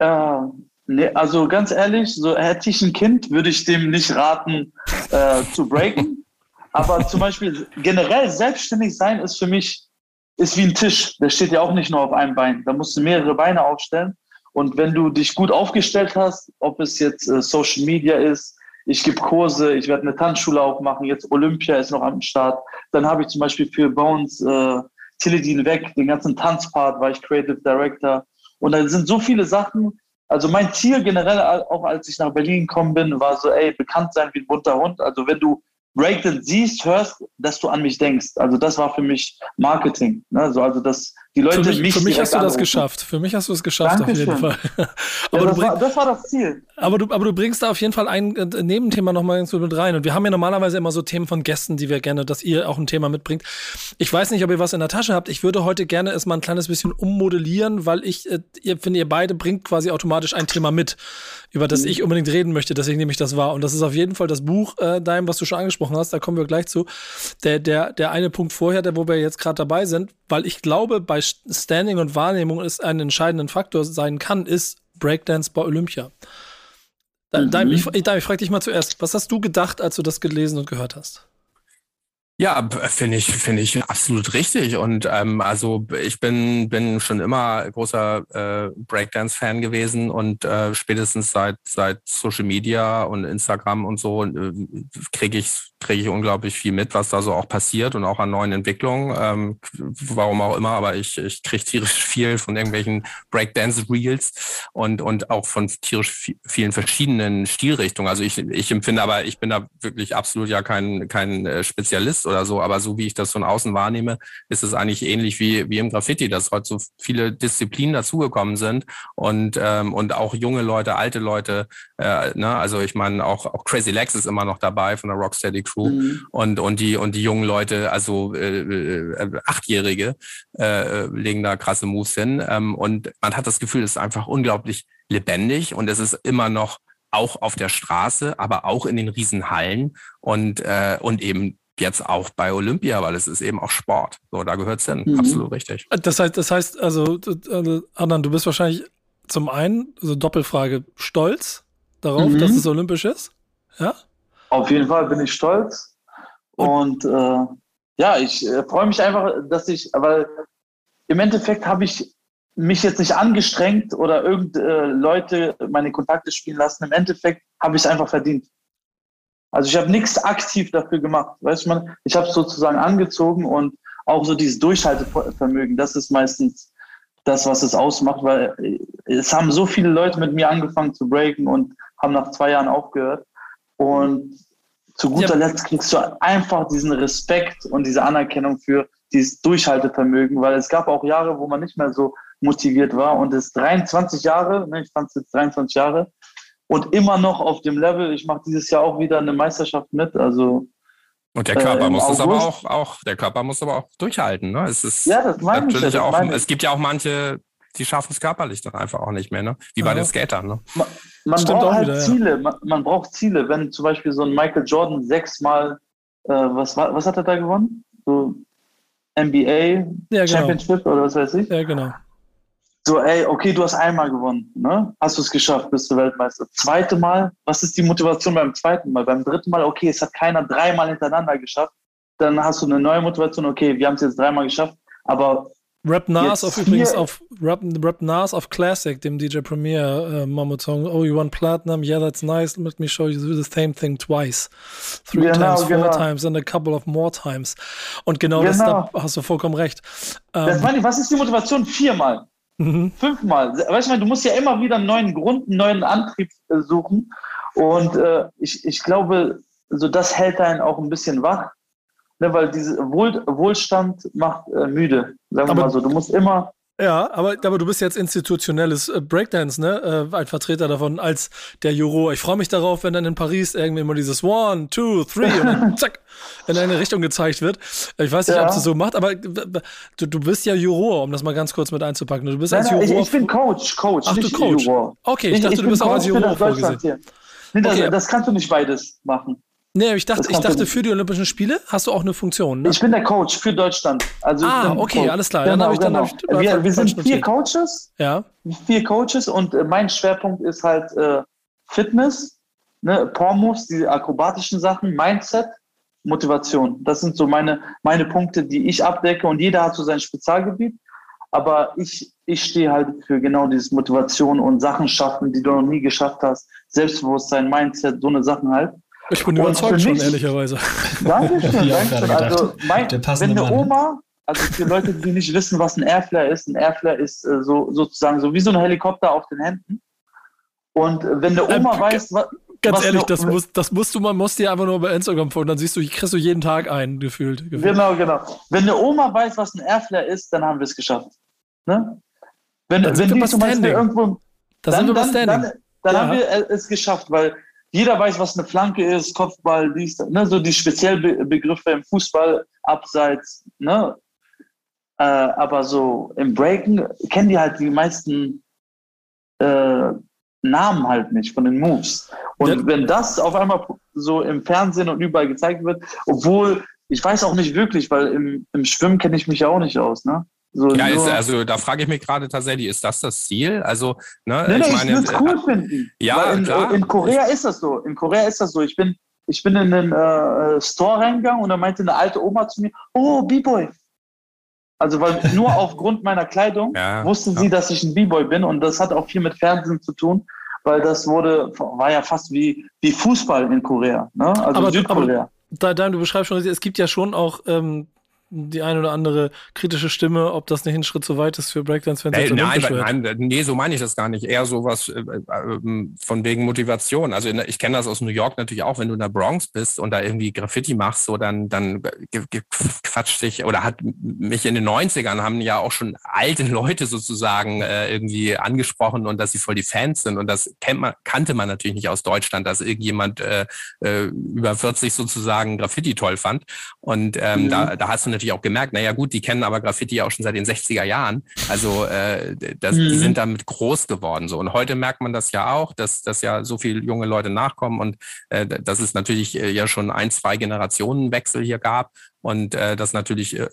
Äh, nee, also ganz ehrlich, so hätte ich ein Kind, würde ich dem nicht raten, äh, zu breaken. Aber zum Beispiel generell selbstständig sein ist für mich ist wie ein Tisch. Der steht ja auch nicht nur auf einem Bein. Da musst du mehrere Beine aufstellen. Und wenn du dich gut aufgestellt hast, ob es jetzt äh, Social Media ist, ich gebe Kurse, ich werde eine Tanzschule aufmachen, jetzt Olympia ist noch am Start. Dann habe ich zum Beispiel für Bones äh, Tilidin weg, den ganzen Tanzpart war ich Creative Director. Und da sind so viele Sachen. Also mein Ziel generell, auch als ich nach Berlin gekommen bin, war so, ey, bekannt sein wie ein bunter Hund. Also wenn du Breakdance siehst, hörst, dass du an mich denkst. Also das war für mich Marketing. Ne? Also, also dass die Leute für mich, mich für mich hast du das geschafft. Für mich hast du es geschafft Dankeschön. auf jeden Fall. aber ja, das, bring, war, das, war, das Ziel. Aber du, aber du bringst da auf jeden Fall ein äh, Nebenthema nochmal mit rein. Und wir haben ja normalerweise immer so Themen von Gästen, die wir gerne, dass ihr auch ein Thema mitbringt. Ich weiß nicht, ob ihr was in der Tasche habt. Ich würde heute gerne es mal ein kleines bisschen ummodellieren, weil ich, äh, ihr finde, ihr beide bringt quasi automatisch ein Thema mit, über das mhm. ich unbedingt reden möchte. Deswegen nehme ich das wahr. Und das ist auf jeden Fall das Buch, äh, dein, was du schon angesprochen hast. Da kommen wir gleich zu. Der, der, der eine Punkt vorher, der, wo wir jetzt gerade dabei sind, weil ich glaube, bei Standing und Wahrnehmung ist ein entscheidender Faktor sein kann, ist Breakdance bei Olympia. Mhm. Daim, ich, ich, ich frage dich mal zuerst, was hast du gedacht, als du das gelesen und gehört hast? Ja, finde ich, finde ich absolut richtig. Und ähm, also ich bin, bin schon immer großer äh, Breakdance-Fan gewesen und äh, spätestens seit seit Social Media und Instagram und so äh, kriege ich kriege ich unglaublich viel mit, was da so auch passiert und auch an neuen Entwicklungen. Ähm, warum auch immer, aber ich, ich kriege tierisch viel von irgendwelchen Breakdance-Reels und, und auch von tierisch vielen verschiedenen Stilrichtungen. Also ich, ich empfinde aber, ich bin da wirklich absolut ja kein, kein äh, Spezialist oder so, aber so wie ich das von außen wahrnehme, ist es eigentlich ähnlich wie, wie im Graffiti, dass heute so viele Disziplinen dazugekommen sind und, ähm, und auch junge Leute, alte Leute, äh, ne? also ich meine, auch, auch Crazy Legs ist immer noch dabei von der Rocksteady Crew mhm. und, und, die, und die jungen Leute, also äh, äh, Achtjährige, äh, legen da krasse Moves hin. Ähm, und man hat das Gefühl, es ist einfach unglaublich lebendig und es ist immer noch auch auf der Straße, aber auch in den Riesenhallen und, äh, und eben jetzt auch bei Olympia, weil es ist eben auch Sport. So, da gehört es hin. Mhm. Absolut richtig. Das heißt, das heißt, also, also, Adnan, du bist wahrscheinlich zum einen, also Doppelfrage, stolz darauf, mhm. dass es olympisch ist? Ja? Auf jeden Fall bin ich stolz. Und äh, ja, ich äh, freue mich einfach, dass ich, weil im Endeffekt habe ich mich jetzt nicht angestrengt oder irgendeine äh, Leute meine Kontakte spielen lassen. Im Endeffekt habe ich es einfach verdient. Also ich habe nichts aktiv dafür gemacht. Weißt du, man, ich habe es sozusagen angezogen und auch so dieses Durchhaltevermögen, das ist meistens das, was es ausmacht, weil äh, es haben so viele Leute mit mir angefangen zu breaken und haben nach zwei Jahren aufgehört. Und zu guter ja. Letzt kriegst du einfach diesen Respekt und diese Anerkennung für dieses Durchhaltevermögen, weil es gab auch Jahre, wo man nicht mehr so motiviert war und es 23 Jahre, ne, ich fand es jetzt 23 Jahre und immer noch auf dem Level. Ich mache dieses Jahr auch wieder eine Meisterschaft mit, also und der Körper äh, muss es aber auch, auch, der Körper muss aber auch durchhalten. Ne? Es ist ja, das meine natürlich ich, auch. Es gibt ja auch manche, die schaffen es körperlich dann einfach auch nicht mehr, ne? Wie bei den Skatern. Ne? Man, man braucht halt wieder, Ziele. Ja. Man, man, braucht Ziele. Wenn zum Beispiel so ein Michael Jordan sechsmal, äh, was, was hat er da gewonnen? So NBA ja, genau. Championship oder was weiß ich? Ja, genau. So, ey, okay, du hast einmal gewonnen, ne? Hast du es geschafft, bist du Weltmeister. Zweite Mal, was ist die Motivation beim zweiten Mal? Beim dritten Mal, okay, es hat keiner dreimal hintereinander geschafft. Dann hast du eine neue Motivation, okay, wir haben es jetzt dreimal geschafft, aber Rap Nas auf übrigens auf Rap, Rap Nas auf Classic, dem DJ Premier äh, Mammut-Song. Oh, you want platinum? Yeah, that's nice. Let me show you the same thing twice. Three genau, times, four genau. times and a couple of more times. Und genau, genau. das da hast du vollkommen recht. Ähm, meine, was ist die Motivation? Viermal. Mhm. Fünfmal. Weißt du, du musst ja immer wieder einen neuen Grund, einen neuen Antrieb äh, suchen. Und äh, ich, ich glaube, so das hält einen auch ein bisschen wach ne, weil diese Wohl, Wohlstand macht äh, müde, sagen wir mal so. Du musst immer. Ja, aber, aber du bist jetzt institutionelles äh, Breakdance, ne? Äh, ein Vertreter davon als der Juro. Ich freue mich darauf, wenn dann in Paris irgendwie mal dieses One, Two, Three und dann zack in eine Richtung gezeigt wird. Ich weiß nicht, ja. ob es so macht, aber du, du bist ja Juror, um das mal ganz kurz mit einzupacken. Du bist nein, als Juror. Ich, ich bin Coach, Coach. Ach, du Coach. Juror. Okay, ich, ich dachte, ich du bist auch als Juror vorgesehen. Nee, das, okay. das kannst du nicht beides machen. Nee, ich dachte, ich dachte für die Olympischen Spiele hast du auch eine Funktion. Ne? Ich bin der Coach für Deutschland. Also ah, okay, Coach. alles klar. Genau, dann ich, dann genau. ich, wir, wir sind vier Coaches. Ja. Vier Coaches und äh, mein Schwerpunkt ist halt äh, Fitness, ne, Pormos, die akrobatischen Sachen, Mindset, Motivation. Das sind so meine, meine Punkte, die ich abdecke und jeder hat so sein Spezialgebiet. Aber ich, ich stehe halt für genau dieses Motivation und Sachen schaffen, die du noch nie geschafft hast. Selbstbewusstsein, Mindset, so eine Sachen halt. Ich bin überzeugt schon, ehrlicherweise. Dankeschön, ja, Dankeschön. Also, mein, wenn eine Oma, also für Leute, die nicht wissen, was ein Airflare ist, ein Airflare ist äh, so, sozusagen so wie so ein Helikopter auf den Händen. Und wenn eine Oma ähm, weiß, was. Ganz ehrlich, das, muss, das musst du, man muss dir einfach nur bei Instagram folgen, dann siehst du, kriegst du jeden Tag einen, gefühlt, gefühlt. Genau, genau. Wenn eine Oma weiß, was ein Airflare ist, dann haben wir es geschafft. Ne? Wenn, dann wenn die zum Beispiel irgendwo. Da dann, sind wir dann, dann, dann ja. haben wir es geschafft, weil jeder weiß, was eine Flanke ist, Kopfball, dies, ne, so die Spezialbegriffe im Fußball, Abseits, ne? Äh, aber so im Breaken kennen die halt die meisten äh, Namen halt nicht von den Moves. Und ja. wenn das auf einmal so im Fernsehen und überall gezeigt wird, obwohl ich weiß auch nicht wirklich, weil im, im Schwimmen kenne ich mich ja auch nicht aus, ne? So Ja, ist, also da frage ich mich gerade tatsächlich, ist das das Ziel? Also, ne, Nee, nee, ich, meine, würde es cool finden. ja, in, klar. in Korea ist das so. In Korea ist das so. Ich bin, ich bin in den äh, Store reingegangen und da meinte eine alte Oma zu mir, oh, B-Boy. Also weil nur aufgrund meiner Kleidung Ja, wusste ja. sie, dass ich ein B-Boy bin und das hat auch viel mit Fernsehen zu tun, weil das wurde, war ja fast wie, wie Fußball in Korea, ne? also Aber- Südkorea. Da, da, du beschreibst schon, es gibt ja schon auch ähm, die ein oder andere kritische Stimme, ob das nicht ein Schritt zu weit ist für Breakdance, wenn es Nee, nein, wird. nein, nee, so meine ich das gar nicht. Eher sowas äh, äh, von wegen Motivation. Also in, der- ich kenne das aus New York natürlich auch, wenn du in der Bronx bist und da irgendwie Graffiti machst, so dann, dann ge- quatscht dich oder hat mich in den 90ern haben ja auch schon alte Leute sozusagen äh, irgendwie angesprochen und dass sie voll die Fans sind. Und das kennt man, kannte man natürlich nicht aus Deutschland, dass irgendjemand äh, äh, über 40 sozusagen Graffiti toll fand. Und ähm, Mhm. da, da hast du natürlich auch gemerkt, naja gut, die kennen aber Graffiti ja auch schon seit den 60er Jahren. Also äh, das, die Mhm. sind damit groß geworden. So. Und heute merkt man das ja auch, dass, dass ja so viele junge Leute nachkommen und äh, dass es natürlich äh, ja schon ein, zwei Generationenwechsel hier gab und äh, das natürlich äh,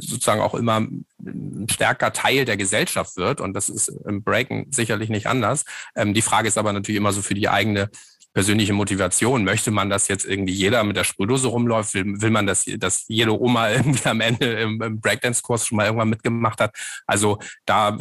sozusagen auch immer ein stärker Teil der Gesellschaft wird. Und das ist im Breaken sicherlich nicht anders. Ähm, die Frage ist aber natürlich immer so für die eigene persönliche Motivation. Möchte man, dass jetzt irgendwie jeder mit der Sprühdose rumläuft? Will, will man, dass, dass jede Oma irgendwie am Ende im, im Breakdance-Kurs schon mal irgendwann mitgemacht hat? Also da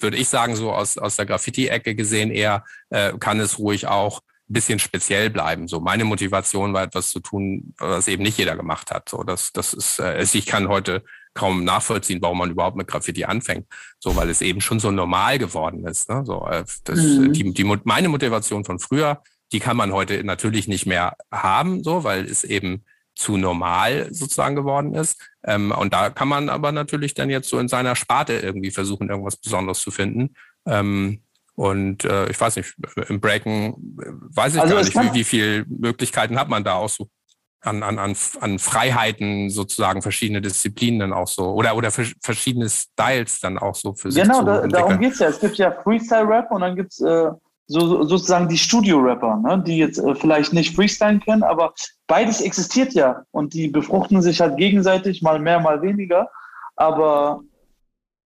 würde ich sagen, so aus, aus der Graffiti-Ecke gesehen eher, äh, kann es ruhig auch ein bisschen speziell bleiben. So meine Motivation war etwas zu tun, was eben nicht jeder gemacht hat. So das, das ist, äh, ich kann heute kaum nachvollziehen, warum man überhaupt mit Graffiti anfängt. So, weil es eben schon so normal geworden ist. Ne? So, äh, das, Mhm. die, die, meine Motivation von früher, die kann man heute natürlich nicht mehr haben, so, weil es eben zu normal sozusagen geworden ist. Ähm, und da kann man aber natürlich dann jetzt so in seiner Sparte irgendwie versuchen, irgendwas Besonderes zu finden. Ähm, und äh, ich weiß nicht, im Breaken äh, weiß ich Also gar nicht, wie, wie viel Möglichkeiten hat man da auch so an, an, an, an Freiheiten sozusagen verschiedene Disziplinen dann auch so oder oder vers- verschiedene Styles dann auch so für sich Genau, zu da, entwickeln. darum geht's ja. Es gibt ja Freestyle-Rap und dann gibt's äh, so, so, sozusagen die Studio-Rapper, ne? die jetzt äh, vielleicht nicht freestylen können, aber beides existiert ja und die befruchten sich halt gegenseitig, mal mehr, mal weniger. Aber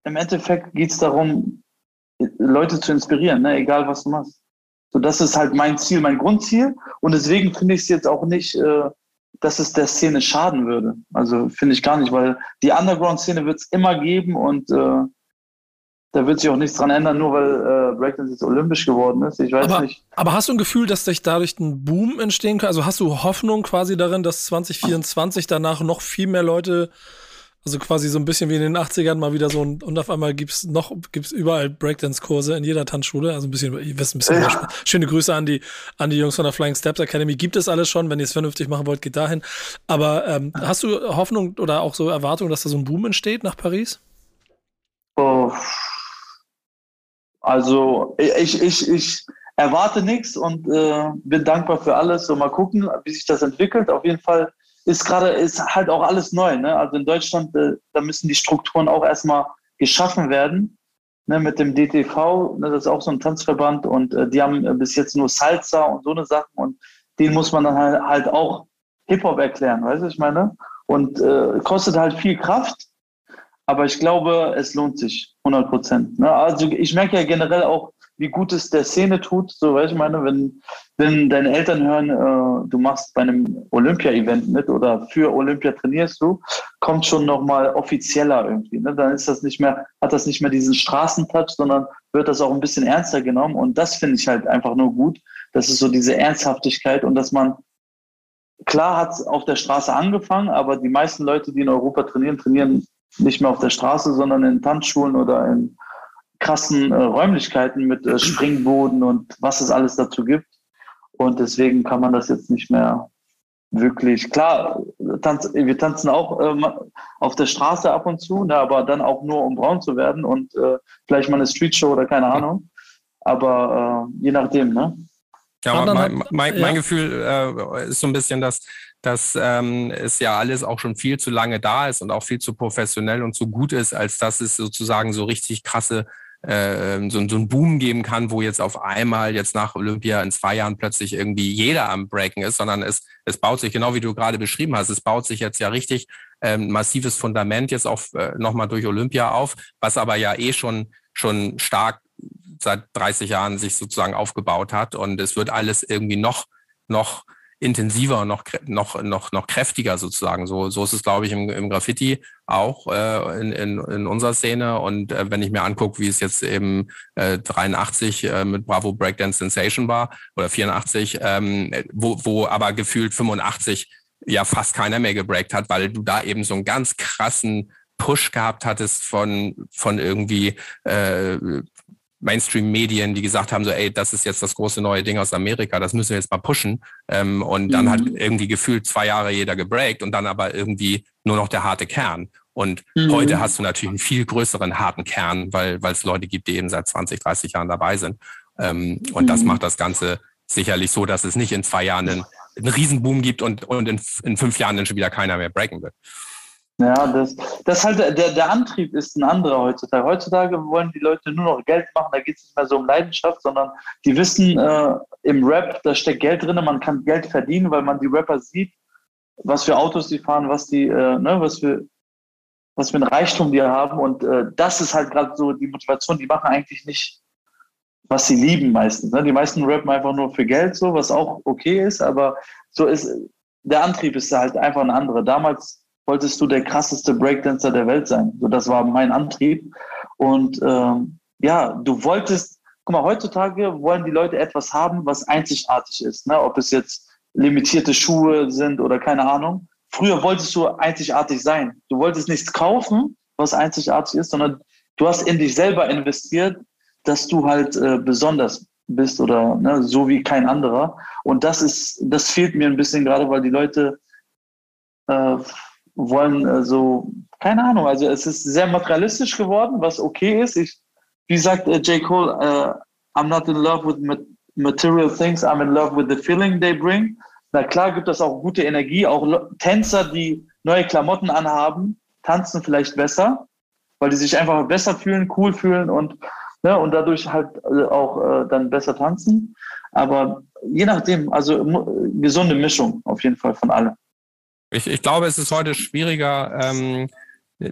im Endeffekt geht's darum, äh, Leute zu inspirieren, ne? egal was du machst. So, das ist halt mein Ziel, mein Grundziel. Und deswegen finde ich es jetzt auch nicht, äh, dass es der Szene schaden würde. Also finde ich gar nicht, weil die Underground-Szene wird es immer geben und äh, da wird sich auch nichts dran ändern, nur weil äh, Breakdance jetzt olympisch geworden ist. Ich weiß Aber, nicht. aber hast du ein Gefühl, dass sich dadurch ein Boom entstehen kann? Also hast du Hoffnung quasi darin, dass 2024 danach noch viel mehr Leute, also quasi so ein bisschen wie in den 80ern mal wieder so ein, und auf einmal gibt's noch, gibt's überall Breakdance-Kurse in jeder Tanzschule, also ein bisschen, ihr wisst ein bisschen, Ja. schöne Grüße an die, an die Jungs von der Flying Steps Academy. Gibt es alles schon, wenn ihr es vernünftig machen wollt, geht dahin. Aber ähm, hast du Hoffnung oder auch so Erwartung, dass da so ein Boom entsteht nach Paris? Oh, also ich, ich, ich erwarte nichts und äh, bin dankbar für alles. So mal gucken, wie sich das entwickelt. Auf jeden Fall ist gerade ist halt auch alles neu. Ne? Also in Deutschland, äh, da müssen die Strukturen auch erstmal geschaffen werden. Ne, mit dem DTV, ne, das ist auch so ein Tanzverband und äh, die haben äh, bis jetzt nur Salsa und so eine Sachen und den muss man dann halt, halt auch Hip-Hop erklären, weißt du, ich meine? Und äh, kostet halt viel Kraft, aber ich glaube, es lohnt sich 100 Prozent. Ne? Also ich merke ja generell auch, wie gut es der Szene tut. So, weißt ich meine, wenn, wenn deine Eltern hören, äh, du machst bei einem Olympia-Event mit oder für Olympia trainierst du, kommt schon nochmal offizieller irgendwie. Ne? Dann ist das nicht mehr, hat das nicht mehr diesen Straßentouch, sondern wird das auch ein bisschen ernster genommen. Und das finde ich halt einfach nur gut. Das ist so diese Ernsthaftigkeit und dass man Klar hat es auf der Straße angefangen, aber die meisten Leute, die in Europa trainieren, trainieren nicht mehr auf der Straße, sondern in Tanzschulen oder in krassen äh, Räumlichkeiten mit äh, Springboden und was es alles dazu gibt. Und deswegen kann man das jetzt nicht mehr wirklich. Klar, tanz, wir tanzen auch ähm, auf der Straße ab und zu, ne, aber dann auch nur, um braun zu werden und äh, vielleicht mal eine Streetshow oder keine Ahnung. Aber äh, je nachdem, ne? Ja, mein, hat- mein, ja. mein Gefühl äh, ist so ein bisschen, dass, dass ähm, es ja alles auch schon viel zu lange da ist und auch viel zu professionell und zu gut ist, als dass es sozusagen so richtig krasse äh, so, so einen Boom geben kann, wo jetzt auf einmal jetzt nach Olympia in zwei Jahren plötzlich irgendwie jeder am Breaken ist, sondern es, es baut sich, genau wie du gerade beschrieben hast, es baut sich jetzt ja richtig ähm, massives Fundament jetzt auch äh, nochmal durch Olympia auf, was aber ja eh schon, schon stark seit 30 Jahren sich sozusagen aufgebaut hat. Und es wird alles irgendwie noch, noch intensiver noch, noch, noch, noch kräftiger sozusagen. So, so ist es, glaube ich, im, im Graffiti auch äh, in, in, in unserer Szene. Und äh, wenn ich mir angucke, wie es jetzt eben äh, 83 äh, mit Bravo Breakdance Sensation war oder 84, ähm, wo, wo aber gefühlt 85 ja fast keiner mehr gebreakt hat, weil du da eben so einen ganz krassen Push gehabt hattest von, von irgendwie äh, Mainstream-Medien, die gesagt haben, so, ey, das ist jetzt das große neue Ding aus Amerika, das müssen wir jetzt mal pushen. Ähm, und dann mhm. hat irgendwie gefühlt zwei Jahre jeder gebreakt und dann aber irgendwie nur noch der harte Kern. Und mhm. heute hast du natürlich einen viel größeren harten Kern, weil weil es Leute gibt, die eben seit 20, 30 Jahren dabei sind. Ähm, und mhm. das macht das Ganze sicherlich so, dass es nicht in zwei Jahren einen, einen Riesenboom gibt und, und in, in fünf Jahren dann schon wieder keiner mehr breaken wird. Ja, das, das halt der, der Antrieb ist ein anderer heutzutage. Heutzutage wollen die Leute nur noch Geld machen, da geht es nicht mehr so um Leidenschaft, sondern die wissen, äh, im Rap, da steckt Geld drin, man kann Geld verdienen, weil man die Rapper sieht, was für Autos die fahren, was die, äh, ne, was für was für ein Reichtum die haben. Und äh, das ist halt gerade so die Motivation, die machen eigentlich nicht, was sie lieben meistens. Ne? Die meisten rappen einfach nur für Geld, so, was auch okay ist, aber so ist der Antrieb ist halt einfach ein anderer. Damals wolltest du der krasseste Breakdancer der Welt sein. So, das war mein Antrieb. Und ähm, ja, du wolltest, guck mal, heutzutage wollen die Leute etwas haben, was einzigartig ist. Ne? Ob es jetzt limitierte Schuhe sind oder keine Ahnung. Früher wolltest du einzigartig sein. Du wolltest nichts kaufen, was einzigartig ist, sondern du hast in dich selber investiert, dass du halt äh, besonders bist oder ne, so wie kein anderer. Und das ist, das fehlt mir ein bisschen gerade, weil die Leute äh, wollen äh, so, keine Ahnung, also es ist sehr materialistisch geworden, was okay ist. Ich, wie sagt äh, J. Cole, uh, I'm not in love with material things, I'm in love with the feeling they bring. Na klar gibt es auch gute Energie, auch Tänzer, die neue Klamotten anhaben, tanzen vielleicht besser, weil die sich einfach besser fühlen, cool fühlen und, ne, und dadurch halt äh, auch äh, dann besser tanzen. Aber je nachdem, also gesunde Mischung auf jeden Fall von allem. Ich, ich glaube, es ist heute schwieriger, ähm,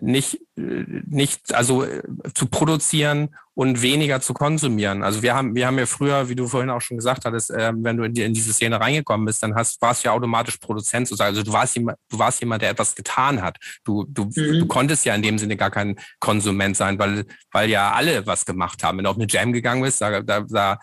nicht, nicht, also äh, zu produzieren und weniger zu konsumieren. Also wir haben, wir haben ja früher, wie du vorhin auch schon gesagt hattest, äh, wenn du in, die, in diese Szene reingekommen bist, dann hast, warst du ja automatisch Produzent sozusagen. Also du warst jemand, du warst jemand, der etwas getan hat. Du, du, mhm. du konntest ja in dem Sinne gar kein Konsument sein, weil, weil ja alle was gemacht haben. Wenn du auf eine Jam gegangen bist, da, da, da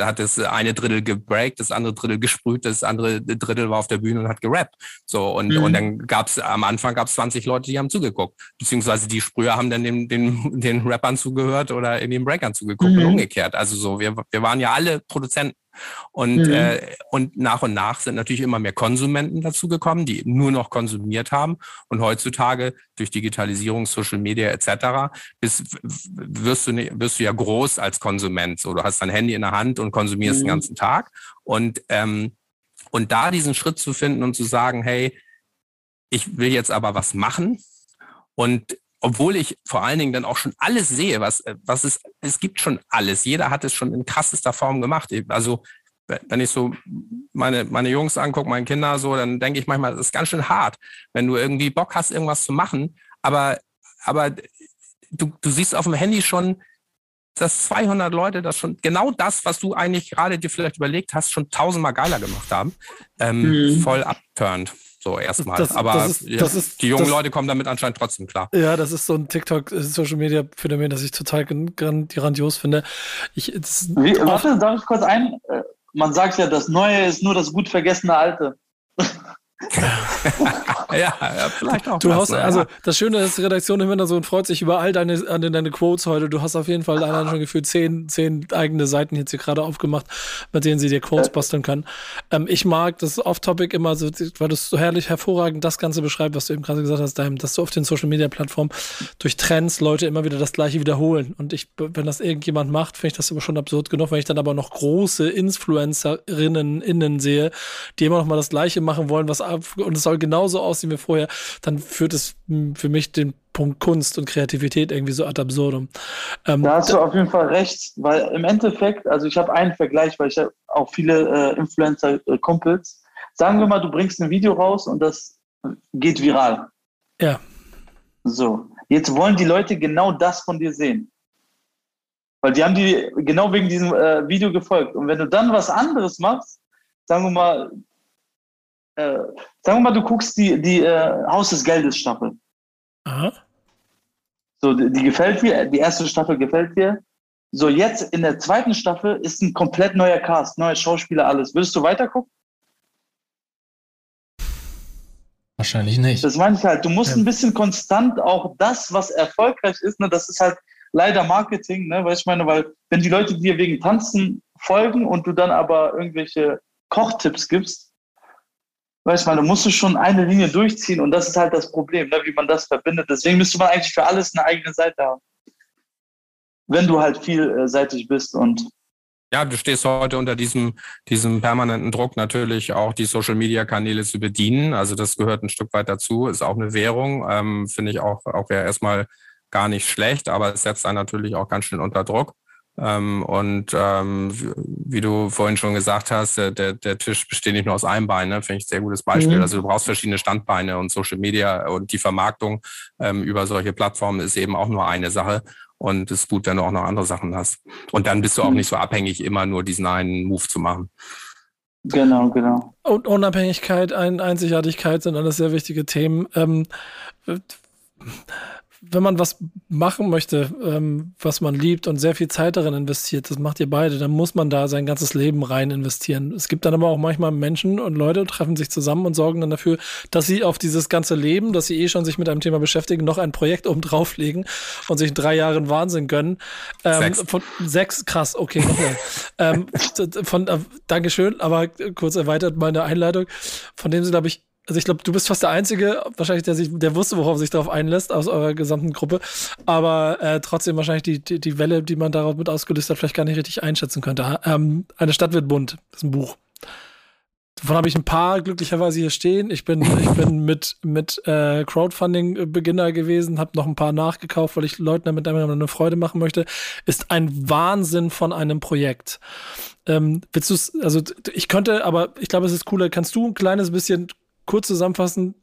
hat das eine Drittel gebreakt, das andere Drittel gesprüht, das andere Drittel war auf der Bühne und hat gerappt. So, und, mhm. und dann gab's am Anfang gab's 20 Leute, die haben zugeguckt. Beziehungsweise die Sprüher haben dann den, den, den Rappern zugehört oder in den Breakern zugeguckt mhm. und umgekehrt. Also so, wir, wir waren ja alle Produzenten. Und, mhm. äh, und nach und nach sind natürlich immer mehr Konsumenten dazugekommen, die nur noch konsumiert haben. Und heutzutage durch Digitalisierung, Social Media etc. Bist, wirst, du nicht, wirst du ja groß als Konsument. So, du hast dein Handy in der Hand und konsumierst mhm. den ganzen Tag. Und, ähm, und da diesen Schritt zu finden und zu sagen, hey, ich will jetzt aber was machen und obwohl ich vor allen Dingen dann auch schon alles sehe, was, äh, was es, es gibt schon alles. Jeder hat es schon in krassester Form gemacht. Also, wenn ich so meine, meine Jungs angucke, meine Kinder so, dann denke ich manchmal, das ist ganz schön hart, wenn du irgendwie Bock hast, irgendwas zu machen, aber, aber du, du siehst auf dem Handy schon, dass 200 Leute das schon genau das, was du eigentlich gerade dir vielleicht überlegt hast, schon tausendmal geiler gemacht haben, ähm, mhm. voll abturnt. So erstmal. Das, Aber das ist, das ist, die jungen Leute kommen damit anscheinend trotzdem klar. Ja, das ist so ein TikTok-Social-Media-Phänomen, das ich total grandios finde. Ich, Wie, warte, darf ich kurz ein? Äh, man sagt ja, das Neue ist nur das gut vergessene Alte. ja, ja, vielleicht auch. Du hast, ne? also das Schöne ist, die Redaktion immer so und freut sich über all deine, deine Quotes heute. Du hast auf jeden Fall allein schon gefühlt zehn, zehn eigene Seiten jetzt hier gerade aufgemacht, mit denen sie dir Quotes basteln kann. Ähm, ich mag das Off-Topic immer so, weil du es so herrlich hervorragend das Ganze beschreibt, was du eben gerade gesagt hast, dass du auf den Social Media Plattformen durch Trends Leute immer wieder das Gleiche wiederholen. Und ich, wenn das irgendjemand macht, finde ich das aber schon absurd genug, wenn ich dann aber noch große Influencerinnen innen sehe, die immer noch mal das Gleiche machen wollen, was und es soll genauso aussehen wie vorher, dann führt es für mich den Punkt Kunst und Kreativität irgendwie so ad absurdum. Ähm, da hast du auf jeden Fall recht, weil im Endeffekt, also ich habe einen Vergleich, weil ich habe auch viele äh, Influencer-Kumpels. Sagen wir mal, du bringst ein Video raus und das geht viral. Ja. So, jetzt wollen die Leute genau das von dir sehen. Weil die haben die genau wegen diesem äh, Video gefolgt. Und wenn du dann was anderes machst, sagen wir mal, äh, sagen wir mal, du guckst die, die äh, Haus des Geldes Staffel. Aha. So, die, die gefällt dir, die erste Staffel gefällt dir. So, jetzt in der zweiten Staffel ist ein komplett neuer Cast, neue Schauspieler, alles. Würdest du weitergucken? Wahrscheinlich nicht. Das meine ich halt. Du musst Ja. ein bisschen konstant auch das, was erfolgreich ist, ne, das ist halt leider Marketing, ne, weißt du, ich meine, weil wenn die Leute dir wegen Tanzen folgen und du dann aber irgendwelche Kochtipps gibst, weißt du, meine, musst du schon eine Linie durchziehen und das ist halt das Problem, ne, wie man das verbindet. Deswegen müsste man eigentlich für alles eine eigene Seite haben. Wenn du halt vielseitig bist und Ja, du stehst heute unter diesem, diesem permanenten Druck natürlich auch die Social Media Kanäle zu bedienen. Also das gehört ein Stück weit dazu, ist auch eine Währung, ähm, finde ich auch, auch ja erstmal gar nicht schlecht, aber es setzt einen natürlich auch ganz schön unter Druck. Ähm, und ähm, wie, du vorhin schon gesagt hast, der, der, Tisch besteht nicht nur aus einem Bein, ne? finde ich ein sehr gutes Beispiel. Mhm. Also du brauchst verschiedene Standbeine und Social Media und die Vermarktung ähm, über solche Plattformen ist eben auch nur eine Sache. Und es ist gut, wenn du auch noch andere Sachen hast. Und dann bist du auch Mhm. nicht so abhängig, immer nur diesen einen Move zu machen. genau, genau. Und Unabhängigkeit, Ein Einzigartigkeit sind alles sehr wichtige Themen. Ähm, wenn man was machen möchte, ähm, was man liebt und sehr viel Zeit darin investiert, das macht ihr beide, dann muss man da sein ganzes Leben rein investieren. Es gibt dann aber auch manchmal Menschen und Leute treffen sich zusammen und sorgen dann dafür, dass sie auf dieses ganze Leben, dass sie eh schon sich mit einem Thema beschäftigen, noch ein Projekt oben drauflegen und sich drei Jahre Wahnsinn gönnen. Ähm, Sechs. Von sechs, krass, okay, noch mehr. ähm, von, äh, Dankeschön, aber kurz erweitert meine Einleitung, von dem sie, glaube ich, also ich glaube, du bist fast der Einzige, wahrscheinlich, der sich, der wusste, worauf er sich darauf einlässt aus eurer gesamten Gruppe. Aber äh, trotzdem wahrscheinlich die, die, die Welle, die man darauf mit ausgelöst hat, vielleicht gar nicht richtig einschätzen könnte. Ähm, Eine Stadt wird bunt, das ist ein Buch. Davon habe ich ein paar glücklicherweise hier stehen. Ich bin, ich bin mit, mit äh, Crowdfunding-Beginner gewesen, habe noch ein paar nachgekauft, weil ich Leuten damit eine Freude machen möchte. Ist ein Wahnsinn von einem Projekt. Ähm, willst du also ich könnte, aber ich glaube, es ist cooler. Kannst du ein kleines bisschen kurz zusammenfassen,